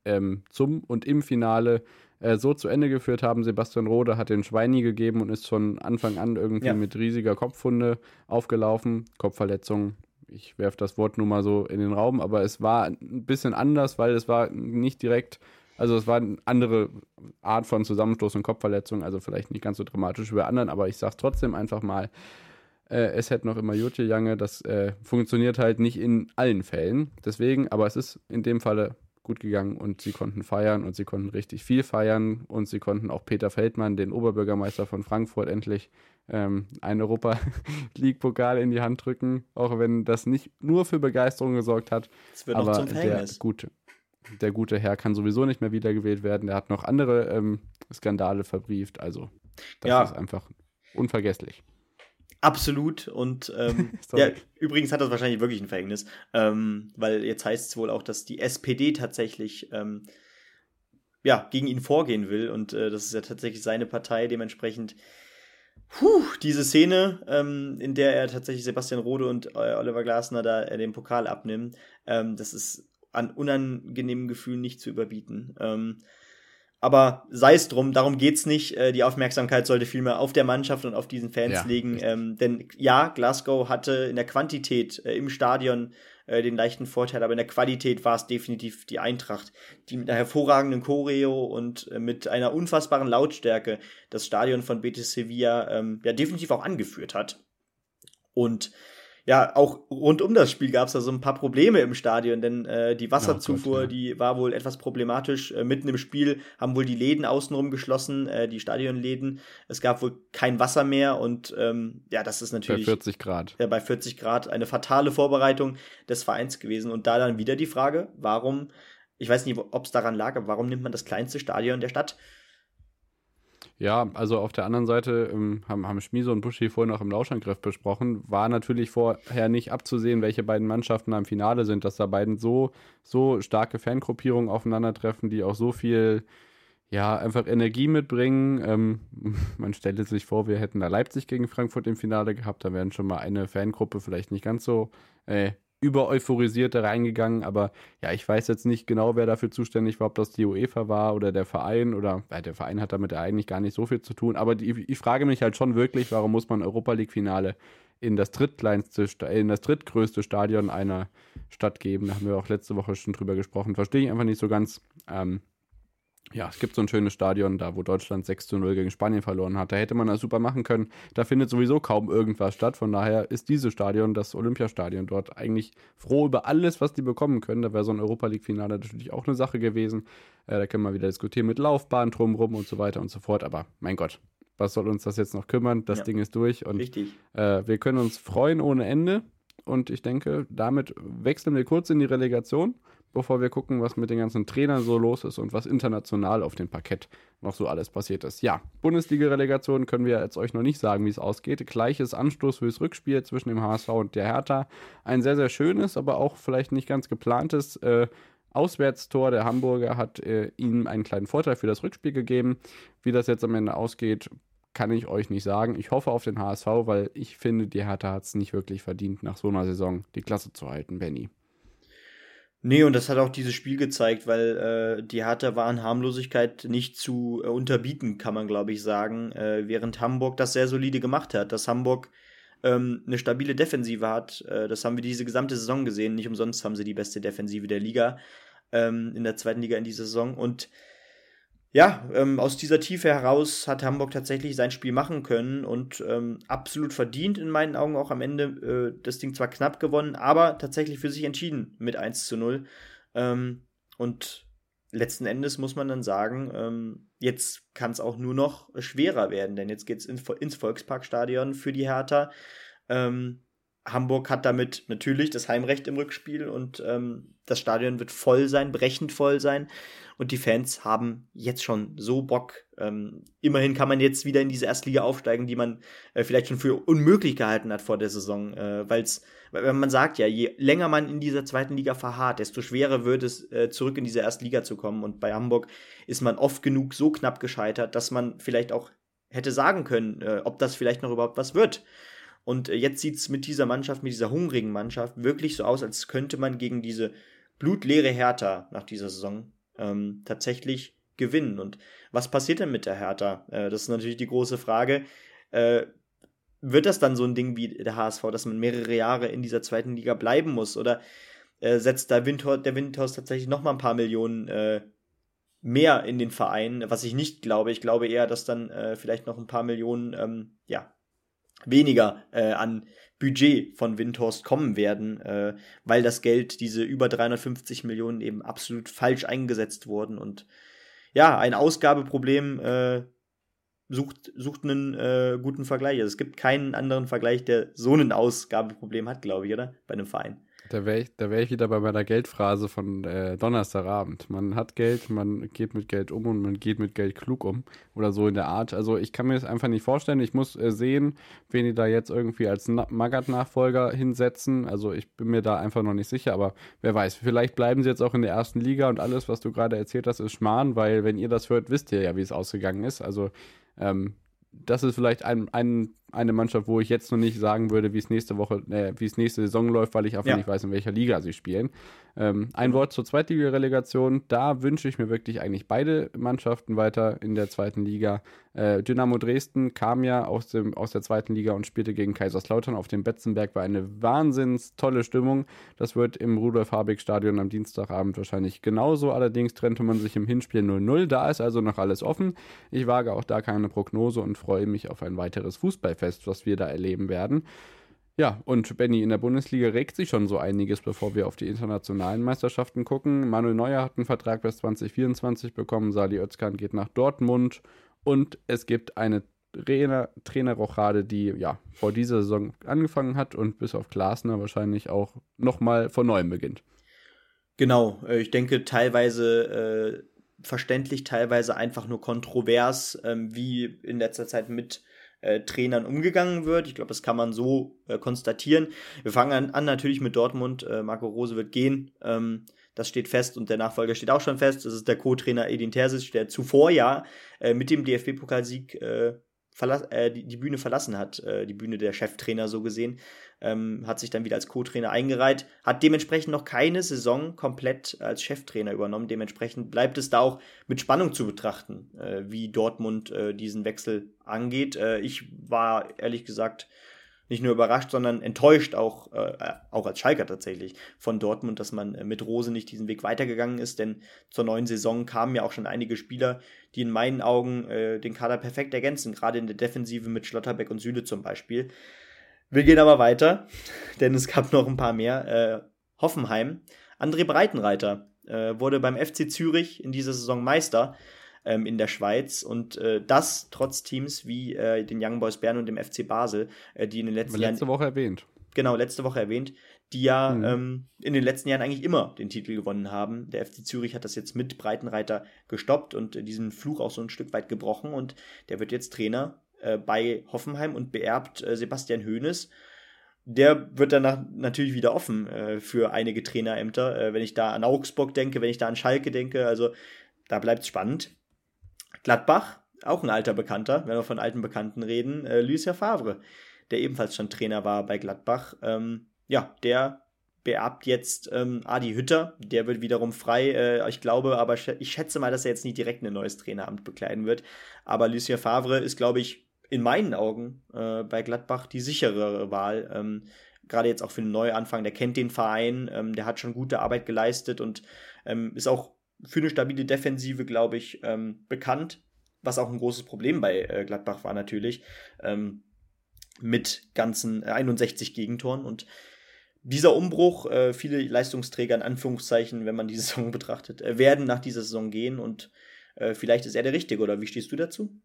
ähm, zum und im Finale äh, so zu Ende geführt haben. Sebastian Rode hat den Schweini gegeben und ist von Anfang an irgendwie ja. mit riesiger Kopfwunde aufgelaufen. Kopfverletzung. Ich werfe das Wort nur mal so in den Raum, aber es war ein bisschen anders, weil es war nicht direkt, also es war eine andere Art von Zusammenstoß und Kopfverletzung, also vielleicht nicht ganz so dramatisch wie bei anderen, aber ich sage es trotzdem einfach mal. Äh, es hätte noch immer Jutje Jange. Das äh, funktioniert halt nicht in allen Fällen. Deswegen, aber es ist in dem Falle gut gegangen und sie konnten feiern und sie konnten richtig viel feiern und sie konnten auch Peter Feldmann, den Oberbürgermeister von Frankfurt, endlich ähm, einen Europa League-Pokal in die Hand drücken, auch wenn das nicht nur für Begeisterung gesorgt hat. Das wird aber noch zum der Verhängnis. gute, der gute Herr kann sowieso nicht mehr wiedergewählt werden. Der hat noch andere ähm, Skandale verbrieft. Also, das Ja. ist einfach unvergesslich. Absolut. Und ähm, ja, übrigens hat das wahrscheinlich wirklich ein Verhängnis, ähm, weil jetzt heißt es wohl auch, dass die SPD tatsächlich ähm, ja, gegen ihn vorgehen will. Und äh, das ist ja tatsächlich seine Partei. Dementsprechend, puh, diese Szene, ähm, in der er tatsächlich Sebastian Rode und äh, Oliver Glasner da äh, den Pokal abnimmt, ähm, das ist an unangenehmen Gefühlen nicht zu überbieten. Ähm, aber sei es drum, darum geht's nicht. Äh, die Aufmerksamkeit sollte vielmehr auf der Mannschaft und auf diesen Fans Ja, liegen. Ähm, denn ja, Glasgow hatte in der Quantität äh, im Stadion äh, den leichten Vorteil, aber in der Qualität war es definitiv die Eintracht, die mit einer hervorragenden Choreo und äh, mit einer unfassbaren Lautstärke das Stadion von Betis Sevilla ähm, ja definitiv auch angeführt hat. Und ja, auch rund um das Spiel gab es da so ein paar Probleme im Stadion, denn äh, die Wasserzufuhr, Oh Gott, ja. die war wohl etwas problematisch. Äh, mitten im Spiel haben wohl die Läden außenrum geschlossen, äh, die Stadionläden. Es gab wohl kein Wasser mehr und ähm, ja, das ist Bei natürlich 40 Grad. äh, bei 40 Grad eine fatale Vorbereitung des Vereins gewesen. Und da dann wieder die Frage, warum, ich weiß nicht, ob es daran lag, aber warum nimmt man das kleinste Stadion der Stadt? Ja, also auf der anderen Seite ähm, haben, haben Schmiso und Buschi vorhin auch im Lauschangriff besprochen, war natürlich vorher nicht abzusehen, welche beiden Mannschaften am Finale sind, dass da beiden so, so starke Fangruppierungen aufeinandertreffen, die auch so viel, ja, einfach Energie mitbringen. Ähm, man stellte sich vor, wir hätten da Leipzig gegen Frankfurt im Finale gehabt, da wären schon mal eine Fangruppe vielleicht nicht ganz so äh, über euphorisiert da reingegangen, aber ja, ich weiß jetzt nicht genau, wer dafür zuständig war, ob das die UEFA war oder der Verein oder äh, der Verein hat damit eigentlich gar nicht so viel zu tun, aber die, ich frage mich halt schon wirklich, warum muss man Europa League Finale in das drittkleinste, in das drittgrößte Stadion einer Stadt geben. Da haben wir auch letzte Woche schon drüber gesprochen. Verstehe ich einfach nicht so ganz. Ähm, ja, es gibt so ein schönes Stadion, da wo Deutschland 6 zu 0 gegen Spanien verloren hat. Da hätte man das super machen können. Da findet sowieso kaum irgendwas statt. Von daher ist dieses Stadion, das Olympiastadion dort, eigentlich froh über alles, was die bekommen können. Da wäre so ein Europa League-Finale natürlich auch eine Sache gewesen. Äh, da können wir wieder diskutieren mit Laufbahn drumrum und so weiter und so fort. Aber mein Gott, was soll uns das jetzt noch kümmern? Das Ja. Ding ist durch und Richtig. äh, wir können uns freuen ohne Ende. Und ich denke, damit wechseln wir kurz in die Relegation, bevor wir gucken, was mit den ganzen Trainern so los ist und was international auf dem Parkett noch so alles passiert ist. Ja, Bundesliga-Relegation können wir jetzt euch noch nicht sagen, wie es ausgeht. Gleiches Anstoß fürs Rückspiel zwischen dem HSV und der Hertha. Ein sehr, sehr schönes, aber auch vielleicht nicht ganz geplantes äh, Auswärtstor der Hamburger hat äh, ihnen einen kleinen Vorteil für das Rückspiel gegeben. Wie das jetzt am Ende ausgeht, kann ich euch nicht sagen. Ich hoffe auf den HSV, weil ich finde, die Hertha hat es nicht wirklich verdient, nach so einer Saison die Klasse zu halten, Benny. Nee, und das hat auch dieses Spiel gezeigt, weil äh, die Hertha war an Harmlosigkeit nicht zu äh, unterbieten, kann man glaube ich sagen, äh, während Hamburg das sehr solide gemacht hat. Dass Hamburg ähm, eine stabile Defensive hat, äh, das haben wir diese gesamte Saison gesehen. Nicht umsonst haben sie die beste Defensive der Liga ähm, in der zweiten Liga in dieser Saison. Und ja, ähm, aus dieser Tiefe heraus hat Hamburg tatsächlich sein Spiel machen können und ähm, absolut verdient in meinen Augen auch am Ende äh, das Ding zwar knapp gewonnen, aber tatsächlich für sich entschieden mit 1 zu 0. Ähm, und letzten Endes muss man dann sagen, ähm, jetzt kann es auch nur noch schwerer werden, denn jetzt geht es in, ins Volksparkstadion für die Hertha. Ähm, Hamburg hat damit natürlich das Heimrecht im Rückspiel und ähm, das Stadion wird voll sein, brechend voll sein. Und die Fans haben jetzt schon so Bock. Ähm, immerhin kann man jetzt wieder in diese Erstliga aufsteigen, die man äh, vielleicht schon für unmöglich gehalten hat vor der Saison. Äh, weil's, weil man sagt ja, je länger man in dieser zweiten Liga verharrt, desto schwerer wird es, äh, zurück in diese Erstliga zu kommen. Und bei Hamburg ist man oft genug so knapp gescheitert, dass man vielleicht auch hätte sagen können, äh, ob das vielleicht noch überhaupt was wird. Und äh, jetzt sieht es mit dieser Mannschaft, mit dieser hungrigen Mannschaft wirklich so aus, als könnte man gegen diese blutleere Hertha nach dieser Saison ähm, tatsächlich gewinnen. Und was passiert denn mit der Hertha? Äh, das ist natürlich die große Frage. Äh, wird das dann so ein Ding wie der HSV, dass man mehrere Jahre in dieser zweiten Liga bleiben muss? Oder äh, setzt der Windhorst, der Windhorst tatsächlich noch mal ein paar Millionen äh, mehr in den Verein? Was ich nicht glaube. Ich glaube eher, dass dann äh, vielleicht noch ein paar Millionen ähm, ja, weniger äh, an Budget von Windhorst kommen werden, äh, weil das Geld, diese über 350 Millionen eben absolut falsch eingesetzt wurden und ja, ein Ausgabeproblem äh, sucht, sucht einen äh, guten Vergleich. Also es gibt keinen anderen Vergleich, der so ein Ausgabeproblem hat, glaube ich, oder? Bei einem Verein. Da wäre ich, wär ich wieder bei meiner Geldphrase von äh, Donnerstagabend. Man hat Geld, man geht mit Geld um und man geht mit Geld klug um. Oder so in der Art. Also ich kann mir das einfach nicht vorstellen. Ich muss äh, sehen, wen die da jetzt irgendwie als Na Magath-Nachfolger hinsetzen. Also ich bin mir da einfach noch nicht sicher. Aber wer weiß, vielleicht bleiben sie jetzt auch in der ersten Liga und alles, was du gerade erzählt hast, ist Schmarrn, weil wenn ihr das hört, wisst ihr ja, wie es ausgegangen ist. Also ähm, das ist vielleicht ein, ein eine Mannschaft, wo ich jetzt noch nicht sagen würde, wie es nächste Woche, äh, wie es nächste Saison läuft, weil ich einfach ja. nicht weiß, in welcher Liga sie spielen. Ähm, ein Wort zur Zweitliga-Relegation. Da wünsche ich mir wirklich eigentlich beide Mannschaften weiter in der zweiten Liga. Äh, Dynamo Dresden kam ja aus, dem, aus der zweiten Liga und spielte gegen Kaiserslautern auf dem Betzenberg. War eine wahnsinns tolle Stimmung. Das wird im Rudolf-Habig-Stadion am Dienstagabend wahrscheinlich genauso. Allerdings trennte man sich im Hinspiel 0-0. Da ist also noch alles offen. Ich wage auch da keine Prognose und freue mich auf ein weiteres Fußball Fest, was wir da erleben werden. Ja, und Benny, in der Bundesliga regt sich schon so einiges, bevor wir auf die internationalen Meisterschaften gucken. Manuel Neuer hat einen Vertrag bis 2024 bekommen, Sali Özkan geht nach Dortmund und es gibt eine Trainer, Trainerrochade, die ja vor dieser Saison angefangen hat und bis auf Glasner wahrscheinlich auch nochmal von neuem beginnt. Genau, äh, ich denke teilweise äh, verständlich, teilweise einfach nur kontrovers, ähm, wie in letzter Zeit mit äh, Trainern umgegangen wird. Ich glaube, das kann man so äh, konstatieren. Wir fangen an, an, natürlich mit Dortmund. Äh, Marco Rose wird gehen. Ähm, das steht fest und der Nachfolger steht auch schon fest. Das ist der Co-Trainer Edin Terzic, der zuvor ja äh, mit dem DFB-Pokalsieg äh, äh, die, die, Bühne verlassen hat, die Bühne der Cheftrainer so gesehen, ähm, hat sich dann wieder als Co-Trainer eingereiht, hat dementsprechend noch keine Saison komplett als Cheftrainer übernommen. Dementsprechend bleibt es da auch mit Spannung zu betrachten, äh, wie Dortmund äh, diesen Wechsel angeht. Äh, ich war ehrlich gesagt nicht nur überrascht, sondern enttäuscht auch, äh, auch als Schalker tatsächlich von Dortmund, dass man äh, mit Rose nicht diesen Weg weitergegangen ist, denn zur neuen Saison kamen ja auch schon einige Spieler, die in meinen Augen äh, den Kader perfekt ergänzen, gerade in der Defensive mit Schlotterbeck und Süle zum Beispiel. Wir gehen aber weiter, denn es gab noch ein paar mehr. Äh, Hoffenheim. André Breitenreiter äh, wurde beim FC Zürich in dieser Saison Meister ähm, in der Schweiz. Und äh, das trotz Teams wie äh, den Young Boys Bern und dem FC Basel, äh, die in den letzten Jahren. Letzte Woche erwähnt. Genau, letzte Woche erwähnt, die ja mhm. ähm, in den letzten Jahren eigentlich immer den Titel gewonnen haben. Der FC Zürich hat das jetzt mit Breitenreiter gestoppt und äh, diesen Fluch auch so ein Stück weit gebrochen und der wird jetzt Trainer äh, bei Hoffenheim und beerbt äh, Sebastian Hoeneß. Der wird danach natürlich wieder offen äh, für einige Trainerämter. Äh, wenn ich da an Augsburg denke, wenn ich da an Schalke denke, also da bleibt es spannend. Gladbach, auch ein alter Bekannter, wenn wir von alten Bekannten reden, äh, Lucien Favre, der ebenfalls schon Trainer war bei Gladbach. Ähm, ja, der beerbt jetzt ähm, Adi Hütter, der wird wiederum frei. Äh, ich glaube, aber ich schätze mal, dass er jetzt nicht direkt ein neues Traineramt bekleiden wird. Aber Lucien Favre ist, glaube ich, in meinen Augen äh, bei Gladbach die sicherere Wahl. Ähm, Gerade jetzt auch für einen Neuanfang. Der kennt den Verein, ähm, der hat schon gute Arbeit geleistet und ähm, ist auch für eine stabile Defensive, glaube ich, ähm, bekannt. Was auch ein großes Problem bei äh, Gladbach war natürlich. Ähm, mit ganzen 61 äh, Gegentoren. Und dieser Umbruch, äh, viele Leistungsträger in Anführungszeichen, wenn man die Saison betrachtet, äh, werden nach dieser Saison gehen und äh, vielleicht ist er der Richtige, oder wie stehst du dazu?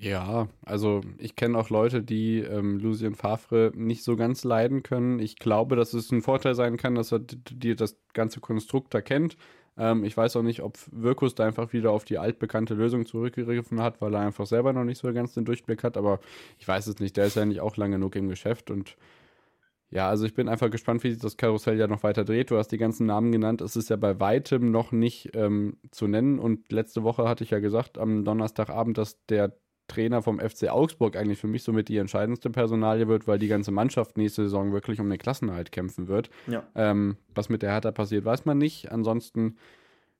Ja, also ich kenne auch Leute, die ähm, Lucien Favre nicht so ganz leiden können. Ich glaube, dass es ein Vorteil sein kann, dass er die, das ganze Konstrukt da kennt, ähm, ich weiß auch nicht, ob Wirkus da einfach wieder auf die altbekannte Lösung zurückgegriffen hat, weil er einfach selber noch nicht so ganz den Durchblick hat, aber ich weiß es nicht. Der ist ja nicht auch lange genug im Geschäft und ja, also ich bin einfach gespannt, wie sich das Karussell ja noch weiter dreht. Du hast die ganzen Namen genannt. Es ist ja bei weitem noch nicht ähm, zu nennen. Und letzte Woche hatte ich ja gesagt, am Donnerstagabend, dass der Trainer vom FC Augsburg eigentlich für mich somit die entscheidendste Personalie wird, weil die ganze Mannschaft nächste Saison wirklich um den Klassenerhalt kämpfen wird. Ja. Ähm, was mit der Hertha passiert, weiß man nicht. Ansonsten,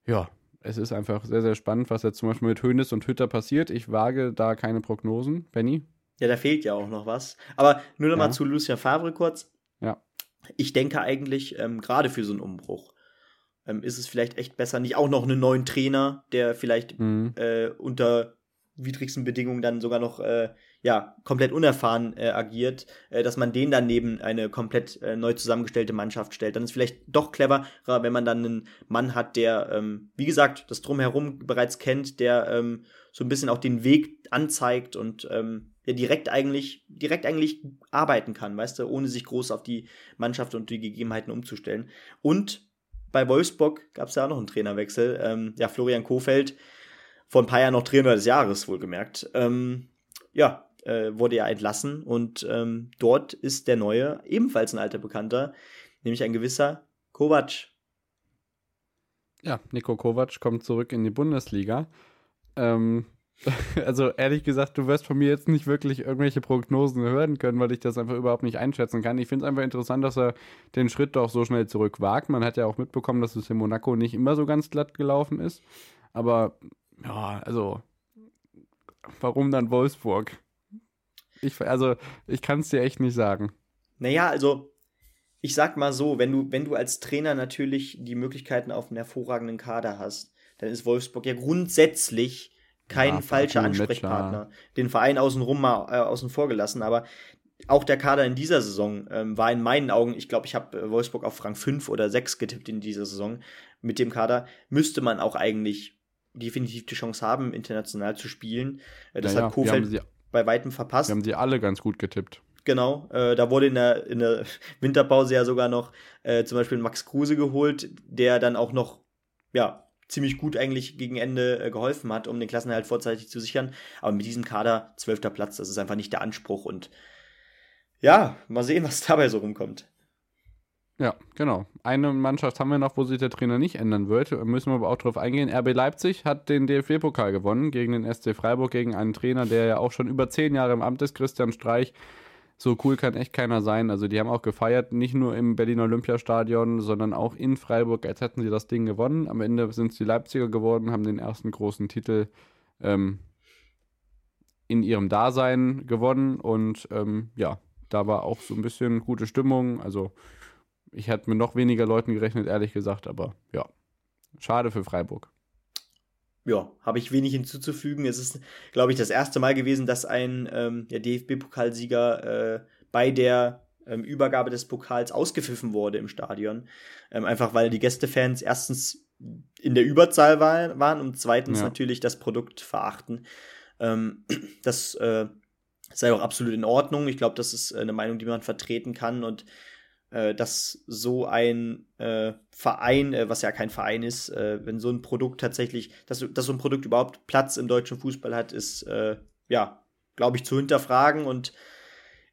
ja, es ist einfach sehr, sehr spannend, was jetzt zum Beispiel mit Hönes und Hütter passiert. Ich wage da keine Prognosen. Benny? Ja, da fehlt ja auch noch was. Aber nur noch ja. mal zu Lucien Favre kurz. Ja. Ich denke eigentlich, ähm, gerade für so einen Umbruch, ähm, ist es vielleicht echt besser, nicht auch noch einen neuen Trainer, der vielleicht mhm. äh, unter widrigsten Bedingungen dann sogar noch äh, ja, komplett unerfahren äh, agiert, äh, dass man den dann neben eine komplett äh, neu zusammengestellte Mannschaft stellt. Dann ist vielleicht doch cleverer, wenn man dann einen Mann hat, der, ähm, wie gesagt, das Drumherum bereits kennt, der ähm, so ein bisschen auch den Weg anzeigt und ähm, der direkt eigentlich, direkt eigentlich arbeiten kann, weißt du, ohne sich groß auf die Mannschaft und die Gegebenheiten umzustellen. Und bei Wolfsburg gab es ja auch noch einen Trainerwechsel. Ähm, ja, Florian Kofeld, vor ein paar Jahren noch Trainer des Jahres, wohlgemerkt. Ähm, ja, äh, wurde ja entlassen und ähm, dort ist der neue, ebenfalls ein alter Bekannter, nämlich ein gewisser Kovac. Ja, Nico Kovac kommt zurück in die Bundesliga. Ähm, also ehrlich gesagt, du wirst von mir jetzt nicht wirklich irgendwelche Prognosen hören können, weil ich das einfach überhaupt nicht einschätzen kann. Ich finde es einfach interessant, dass er den Schritt doch so schnell zurückwagt. Man hat ja auch mitbekommen, dass es in Monaco nicht immer so ganz glatt gelaufen ist. Aber ja, also warum dann Wolfsburg? Ich, also ich kann es dir echt nicht sagen. Naja, also ich sag mal so, wenn du, wenn du als Trainer natürlich die Möglichkeiten auf einen hervorragenden Kader hast, dann ist Wolfsburg ja grundsätzlich kein ja, falscher Ansprechpartner. Den Verein außenrum mal äh, außen vor gelassen, aber auch der Kader in dieser Saison ähm, war in meinen Augen, ich glaube, ich habe äh, Wolfsburg auf Rang 5 oder 6 getippt in dieser Saison. Mit dem Kader müsste man auch eigentlich definitiv die Chance haben, international zu spielen. Äh, das ja, hat Kofeld bei weitem verpasst. Wir haben sie alle ganz gut getippt. Genau, äh, da wurde in der, in der Winterpause ja sogar noch äh, zum Beispiel Max Kruse geholt, der dann auch noch, ja, ziemlich gut eigentlich gegen Ende äh, geholfen hat, um den Klassenerhalt vorzeitig zu sichern. Aber mit diesem Kader zwölfter Platz, das ist einfach nicht der Anspruch. Und ja, mal sehen, was dabei so rumkommt. Ja, genau. Eine Mannschaft haben wir noch, wo sich der Trainer nicht ändern wird. Müssen wir aber auch drauf eingehen. RB Leipzig hat den DFB-Pokal gewonnen gegen den SC Freiburg, gegen einen Trainer, der ja auch schon über zehn Jahre im Amt ist, Christian Streich so cool kann echt keiner sein. Also die haben auch gefeiert, nicht nur im Berliner Olympiastadion, sondern auch in Freiburg, als hätten sie das Ding gewonnen. Am Ende sind es die Leipziger geworden, haben den ersten großen Titel ähm, in ihrem Dasein gewonnen und ähm, ja, da war auch so ein bisschen gute Stimmung. Also ich hätte mit noch weniger Leuten gerechnet, ehrlich gesagt, aber ja, schade für Freiburg ja, habe ich wenig hinzuzufügen. Es ist, glaube ich, das erste Mal gewesen, dass ein ähm, der DFB-Pokalsieger äh, bei der ähm, Übergabe des Pokals ausgepfiffen wurde im Stadion. Ähm, einfach weil die Gästefans erstens in der Überzahl war, waren und zweitens ja. natürlich das Produkt verachten. Ähm, das äh, sei auch absolut in Ordnung. Ich glaube, das ist eine Meinung, die man vertreten kann und dass so ein äh, Verein, äh, was ja kein Verein ist, äh, wenn so ein Produkt tatsächlich, dass, dass so ein Produkt überhaupt Platz im deutschen Fußball hat, ist, äh, ja, glaube ich, zu hinterfragen. Und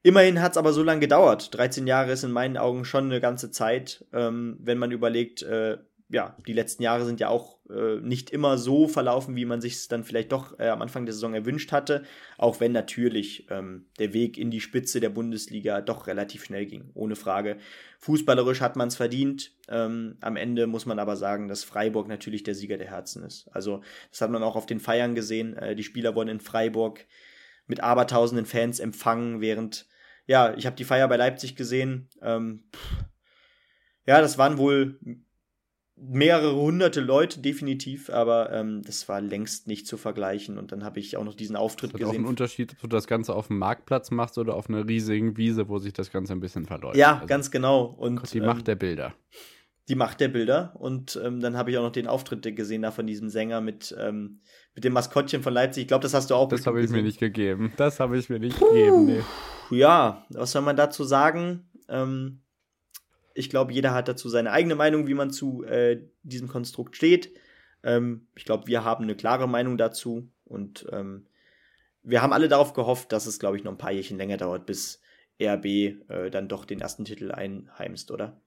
immerhin hat es aber so lange gedauert. 13 Jahre ist in meinen Augen schon eine ganze Zeit, ähm, wenn man überlegt, äh, ja, die letzten Jahre sind ja auch äh, nicht immer so verlaufen, wie man sich es dann vielleicht doch äh, am Anfang der Saison erwünscht hatte, auch wenn natürlich ähm, der Weg in die Spitze der Bundesliga doch relativ schnell ging, ohne Frage. Fußballerisch hat man es verdient. Ähm, am Ende muss man aber sagen, dass Freiburg natürlich der Sieger der Herzen ist. Also das hat man auch auf den Feiern gesehen. Äh, die Spieler wurden in Freiburg mit abertausenden Fans empfangen, während ja, ich habe die Feier bei Leipzig gesehen. Ähm, ja, das waren wohl mehrere hunderte Leute definitiv, aber ähm, das war längst nicht zu vergleichen. Und dann habe ich auch noch diesen Auftritt das gesehen. Auch ein Unterschied, ob du das Ganze auf dem Marktplatz machst oder auf einer riesigen Wiese, wo sich das Ganze ein bisschen verläuft. Ja, also, ganz genau. Und die Macht ähm, der Bilder. Die Macht der Bilder. Und ähm, dann habe ich auch noch den Auftritt gesehen da von diesem Sänger mit, ähm, mit dem Maskottchen von Leipzig. Ich glaube, das hast du auch Das habe ich mir nicht gegeben. Das habe ich mir nicht Puh, gegeben. Nee. Ja, was soll man dazu sagen? Ähm, ich glaube, jeder hat dazu seine eigene Meinung, wie man zu äh, diesem Konstrukt steht. Ähm, ich glaube, wir haben eine klare Meinung dazu und ähm, wir haben alle darauf gehofft, dass es, glaube ich, noch ein paar Jährchen länger dauert, bis RB äh, dann doch den ersten Titel einheimst, oder?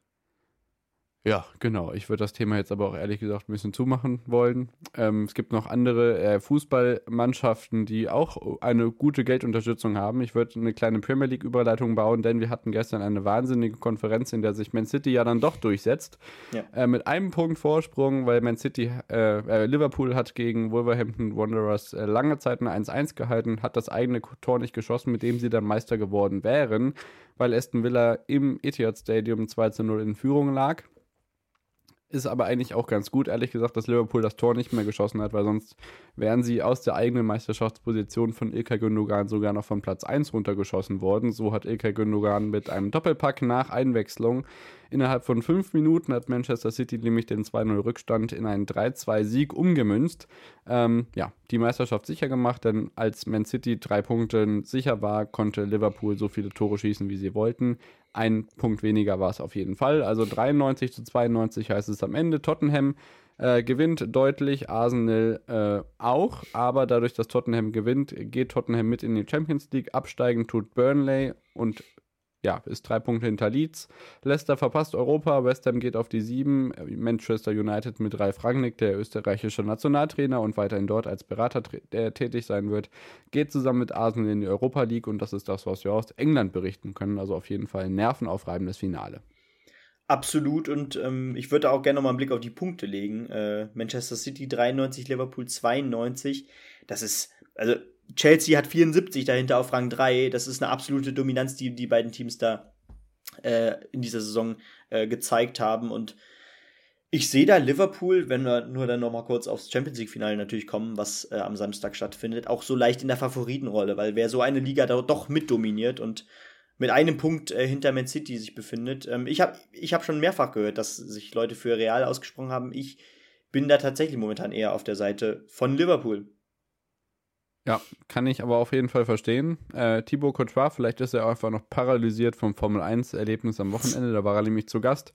Ja, genau. Ich würde das Thema jetzt aber auch ehrlich gesagt ein bisschen zumachen wollen. Ähm, es gibt noch andere äh, Fußballmannschaften, die auch eine gute Geldunterstützung haben. Ich würde eine kleine Premier League-Überleitung bauen, denn wir hatten gestern eine wahnsinnige Konferenz, in der sich Man City ja dann doch durchsetzt. Ja. Äh, mit einem Punkt Vorsprung, weil Man City, äh, äh Liverpool hat gegen Wolverhampton Wanderers äh, lange Zeit ein 1-1 gehalten, hat das eigene Tor nicht geschossen, mit dem sie dann Meister geworden wären, weil Aston Villa im Etihad Stadium 2-0 in Führung lag. Ist aber eigentlich auch ganz gut, ehrlich gesagt, dass Liverpool das Tor nicht mehr geschossen hat, weil sonst wären sie aus der eigenen Meisterschaftsposition von Ilkay Gündogan sogar noch von Platz 1 runtergeschossen worden. So hat Ilkay Gündogan mit einem Doppelpack nach Einwechslung innerhalb von fünf Minuten hat Manchester City nämlich den 2-0-Rückstand in einen 3-2-Sieg umgemünzt. Ähm, ja, die Meisterschaft sicher gemacht, denn als Man City drei Punkte sicher war, konnte Liverpool so viele Tore schießen, wie sie wollten. Ein Punkt weniger war es auf jeden Fall. Also 93 zu 92 heißt es am Ende. Tottenham äh, gewinnt deutlich, Arsenal äh, auch, aber dadurch, dass Tottenham gewinnt, geht Tottenham mit in die Champions League. Absteigen tut Burnley und ja, ist drei Punkte hinter Leeds. Leicester verpasst Europa, West Ham geht auf die sieben. Manchester United mit Ralf Rangnick, der österreichische Nationaltrainer und weiterhin dort als Berater der tätig sein wird, geht zusammen mit Arsenal in die Europa League und das ist das, was wir aus England berichten können. Also auf jeden Fall ein nervenaufreibendes Finale. Absolut und ähm, ich würde auch gerne noch mal einen Blick auf die Punkte legen. Äh, Manchester City 93, Liverpool 92. Das ist, also Chelsea hat 74 dahinter auf Rang 3. Das ist eine absolute Dominanz, die die beiden Teams da äh, in dieser Saison äh, gezeigt haben. Und ich sehe da Liverpool, wenn wir nur dann noch mal kurz aufs Champions League-Finale natürlich kommen, was äh, am Samstag stattfindet, auch so leicht in der Favoritenrolle, weil wer so eine Liga da doch mitdominiert und mit einem Punkt äh, hinter Man City sich befindet. Ähm, ich habe ich hab schon mehrfach gehört, dass sich Leute für Real ausgesprochen haben. Ich bin da tatsächlich momentan eher auf der Seite von Liverpool. Ja, kann ich aber auf jeden Fall verstehen. Äh, Thibaut Courtois, vielleicht ist er einfach noch paralysiert vom Formel 1-Erlebnis am Wochenende, da war er nämlich zu Gast.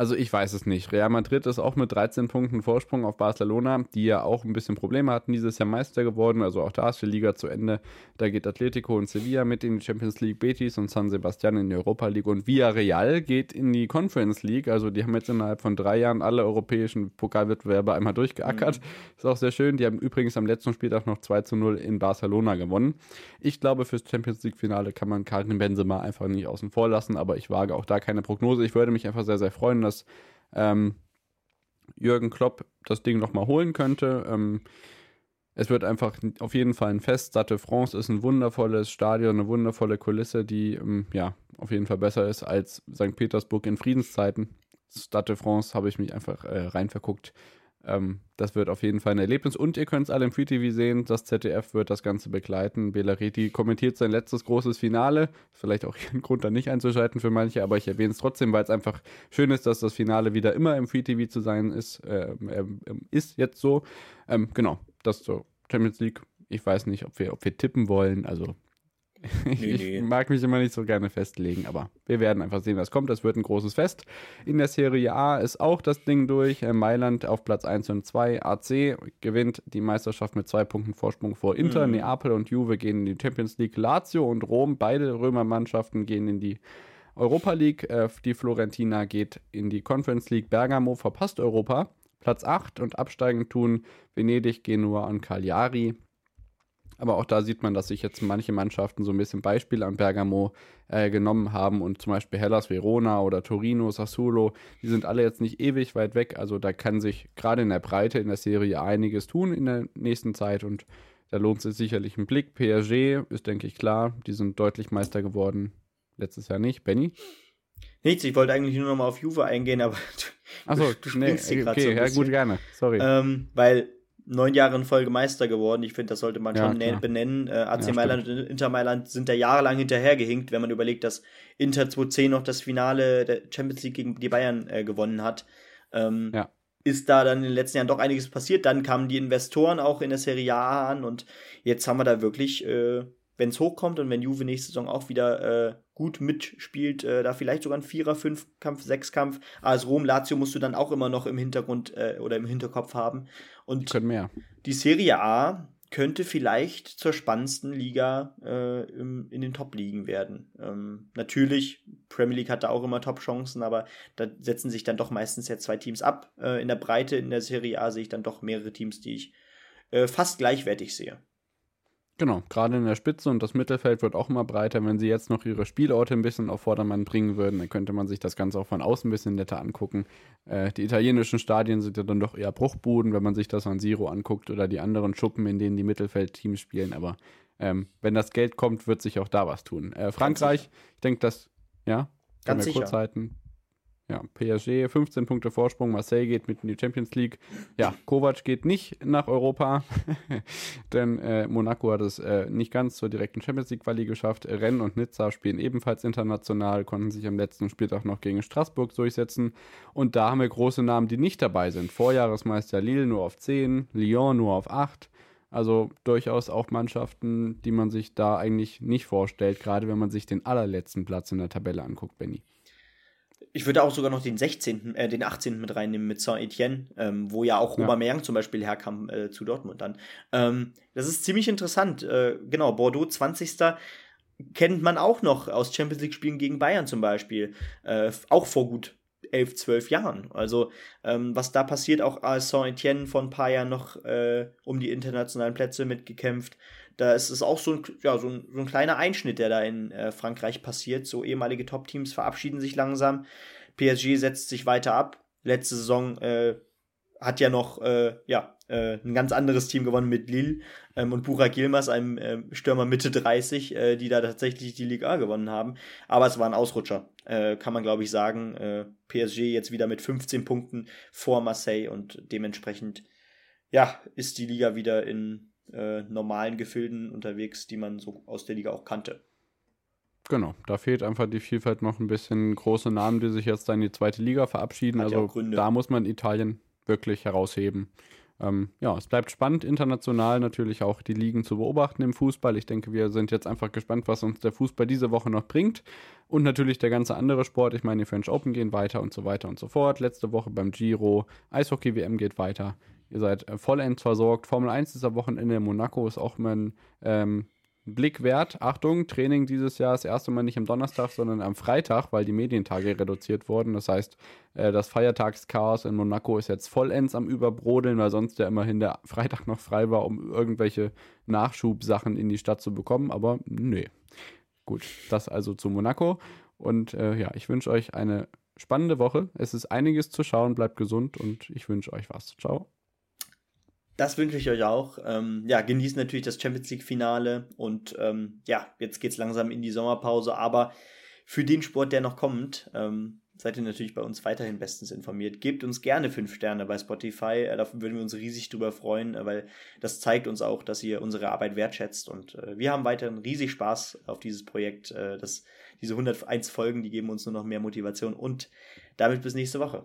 Also ich weiß es nicht. Real Madrid ist auch mit 13 Punkten Vorsprung auf Barcelona, die ja auch ein bisschen Probleme hatten, dieses Jahr Meister geworden. Also auch da ist die Liga zu Ende. Da geht Atletico und Sevilla mit in die Champions League, Betis und San Sebastian in die Europa League und Villarreal geht in die Conference League. Also die haben jetzt innerhalb von drei Jahren alle europäischen Pokalwettbewerbe einmal durchgeackert. Mhm. Ist auch sehr schön. Die haben übrigens am letzten Spieltag noch 2 zu 0 in Barcelona gewonnen. Ich glaube, fürs Champions League Finale kann man Karim Benzema einfach nicht außen vor lassen, aber ich wage auch da keine Prognose. Ich würde mich einfach sehr, sehr freuen, dass ähm, Jürgen Klopp das Ding nochmal holen könnte. Ähm, es wird einfach auf jeden Fall ein Fest. Stade France ist ein wundervolles Stadion, eine wundervolle Kulisse, die ähm, ja auf jeden Fall besser ist als St. Petersburg in Friedenszeiten. Stade France habe ich mich einfach äh, rein verguckt. Ähm, das wird auf jeden Fall ein Erlebnis. Und ihr könnt es alle im Free TV sehen. Das ZDF wird das Ganze begleiten. Belareti kommentiert sein letztes großes Finale. Vielleicht auch ein Grund, da nicht einzuschalten für manche, aber ich erwähne es trotzdem, weil es einfach schön ist, dass das Finale wieder immer im Free TV zu sein ist. Äh, äh, ist jetzt so. Ähm, genau, das zur Champions League. Ich weiß nicht, ob wir, ob wir tippen wollen. Also Nee, ich nee. mag mich immer nicht so gerne festlegen, aber wir werden einfach sehen, was kommt. Das wird ein großes Fest. In der Serie A ist auch das Ding durch. Äh, Mailand auf Platz 1 und 2. AC gewinnt die Meisterschaft mit zwei Punkten Vorsprung vor Inter. Mhm. Neapel und Juve gehen in die Champions League. Lazio und Rom, beide Römermannschaften, gehen in die Europa League. Äh, die Florentina geht in die Conference League. Bergamo verpasst Europa. Platz 8 und absteigen tun Venedig, Genua und Cagliari. Aber auch da sieht man, dass sich jetzt manche Mannschaften so ein bisschen Beispiel an Bergamo äh, genommen haben und zum Beispiel Hellas Verona oder Torino, Sassuolo, die sind alle jetzt nicht ewig weit weg. Also da kann sich gerade in der Breite in der Serie einiges tun in der nächsten Zeit und da lohnt sich sicherlich ein Blick. PSG ist, denke ich, klar. Die sind deutlich Meister geworden. Letztes Jahr nicht. Benny? Nichts, ich wollte eigentlich nur noch mal auf Juve eingehen, aber du, Achso, du springst nee, okay, so ja gut, gerne. Sorry. Ähm, weil neun Jahre in Folge Meister geworden. Ich finde, das sollte man ja, schon klar. benennen. Äh, AC ja, Mailand und Inter Mailand sind da jahrelang hinterhergehinkt, wenn man überlegt, dass Inter 2010 noch das Finale der Champions League gegen die Bayern äh, gewonnen hat. Ähm, ja. Ist da dann in den letzten Jahren doch einiges passiert. Dann kamen die Investoren auch in der Serie A an und jetzt haben wir da wirklich, äh, wenn es hochkommt und wenn Juve nächste Saison auch wieder äh, gut mitspielt, äh, da vielleicht sogar ein Vierer, Fünfkampf, Sechskampf. AS Rom, Lazio musst du dann auch immer noch im Hintergrund äh, oder im Hinterkopf haben. Und die können mehr. Die Serie A könnte vielleicht zur spannendsten Liga äh, im, in den Top-Ligen werden. Ähm, natürlich, Premier League hat da auch immer Top-Chancen, aber da setzen sich dann doch meistens ja zwei Teams ab. Äh, in der Breite in der Serie A sehe ich dann doch mehrere Teams, die ich äh, fast gleichwertig sehe. Genau, gerade in der Spitze und das Mittelfeld wird auch immer breiter. Wenn sie jetzt noch ihre Spielorte ein bisschen auf Vordermann bringen würden, dann könnte man sich das Ganze auch von außen ein bisschen netter angucken. Äh, die italienischen Stadien sind ja dann doch eher Bruchbuden, wenn man sich das an Siro anguckt oder die anderen Schuppen, in denen die Mittelfeldteams spielen. Aber ähm, wenn das Geld kommt, wird sich auch da was tun. Äh, Frankreich, ich denke, dass, ja, ganz sicher. Kurzzeiten. Ja, PSG 15 Punkte Vorsprung, Marseille geht mit in die Champions League. Ja, Kovac geht nicht nach Europa, denn äh, Monaco hat es äh, nicht ganz zur direkten Champions League Quali geschafft. Rennes und Nizza spielen ebenfalls international, konnten sich am letzten Spieltag noch gegen Straßburg durchsetzen. Und da haben wir große Namen, die nicht dabei sind. Vorjahresmeister Lille nur auf 10, Lyon nur auf 8. Also durchaus auch Mannschaften, die man sich da eigentlich nicht vorstellt, gerade wenn man sich den allerletzten Platz in der Tabelle anguckt, Benny. Ich würde auch sogar noch den 16., äh, den 18. mit reinnehmen mit Saint-Etienne, ähm, wo ja auch ja. Aubameyang zum Beispiel herkam äh, zu Dortmund dann. Ähm, das ist ziemlich interessant. Äh, genau, Bordeaux 20. kennt man auch noch aus Champions League-Spielen gegen Bayern zum Beispiel. Äh, auch vor gut elf, zwölf Jahren. Also ähm, was da passiert, auch als Saint-Etienne vor ein paar Jahren noch äh, um die internationalen Plätze mitgekämpft. Da ist es auch so ein, ja, so ein, so ein kleiner Einschnitt, der da in äh, Frankreich passiert. So ehemalige Top-Teams verabschieden sich langsam. PSG setzt sich weiter ab. Letzte Saison äh, hat ja noch äh, ja, äh, ein ganz anderes Team gewonnen mit Lille ähm, und Burak Yilmaz, einem äh, Stürmer Mitte 30, äh, die da tatsächlich die Liga gewonnen haben. Aber es war ein Ausrutscher, äh, kann man glaube ich sagen. Äh, PSG jetzt wieder mit 15 Punkten vor Marseille und dementsprechend ja, ist die Liga wieder in äh, normalen Gefilden unterwegs, die man so aus der Liga auch kannte. Genau, da fehlt einfach die Vielfalt noch ein bisschen große Namen, die sich jetzt da in die zweite Liga verabschieden. Hat also da muss man Italien wirklich herausheben. Ähm, ja, es bleibt spannend, international natürlich auch die Ligen zu beobachten im Fußball. Ich denke, wir sind jetzt einfach gespannt, was uns der Fußball diese Woche noch bringt. Und natürlich der ganze andere Sport. Ich meine, die French Open gehen weiter und so weiter und so fort. Letzte Woche beim Giro, Eishockey-WM geht weiter. Ihr seid äh, vollends versorgt. Formel 1 ist am Wochenende in Monaco, ist auch mein ähm, Blick wert. Achtung, Training dieses Jahr das erste Mal nicht am Donnerstag, sondern am Freitag, weil die Medientage reduziert wurden. Das heißt, äh, das Feiertagschaos in Monaco ist jetzt vollends am Überbrodeln, weil sonst ja immerhin der Freitag noch frei war, um irgendwelche Nachschubsachen in die Stadt zu bekommen. Aber nee. Gut, das also zu Monaco. Und äh, ja, ich wünsche euch eine spannende Woche. Es ist einiges zu schauen. Bleibt gesund und ich wünsche euch was. Ciao. Das wünsche ich euch auch. Ähm, ja, genießt natürlich das Champions League-Finale und ähm, ja, jetzt geht es langsam in die Sommerpause, aber für den Sport, der noch kommt, ähm, seid ihr natürlich bei uns weiterhin bestens informiert. Gebt uns gerne fünf Sterne bei Spotify, äh, da würden wir uns riesig drüber freuen, äh, weil das zeigt uns auch, dass ihr unsere Arbeit wertschätzt und äh, wir haben weiterhin riesig Spaß auf dieses Projekt. Äh, das, diese 101 Folgen, die geben uns nur noch mehr Motivation und damit bis nächste Woche.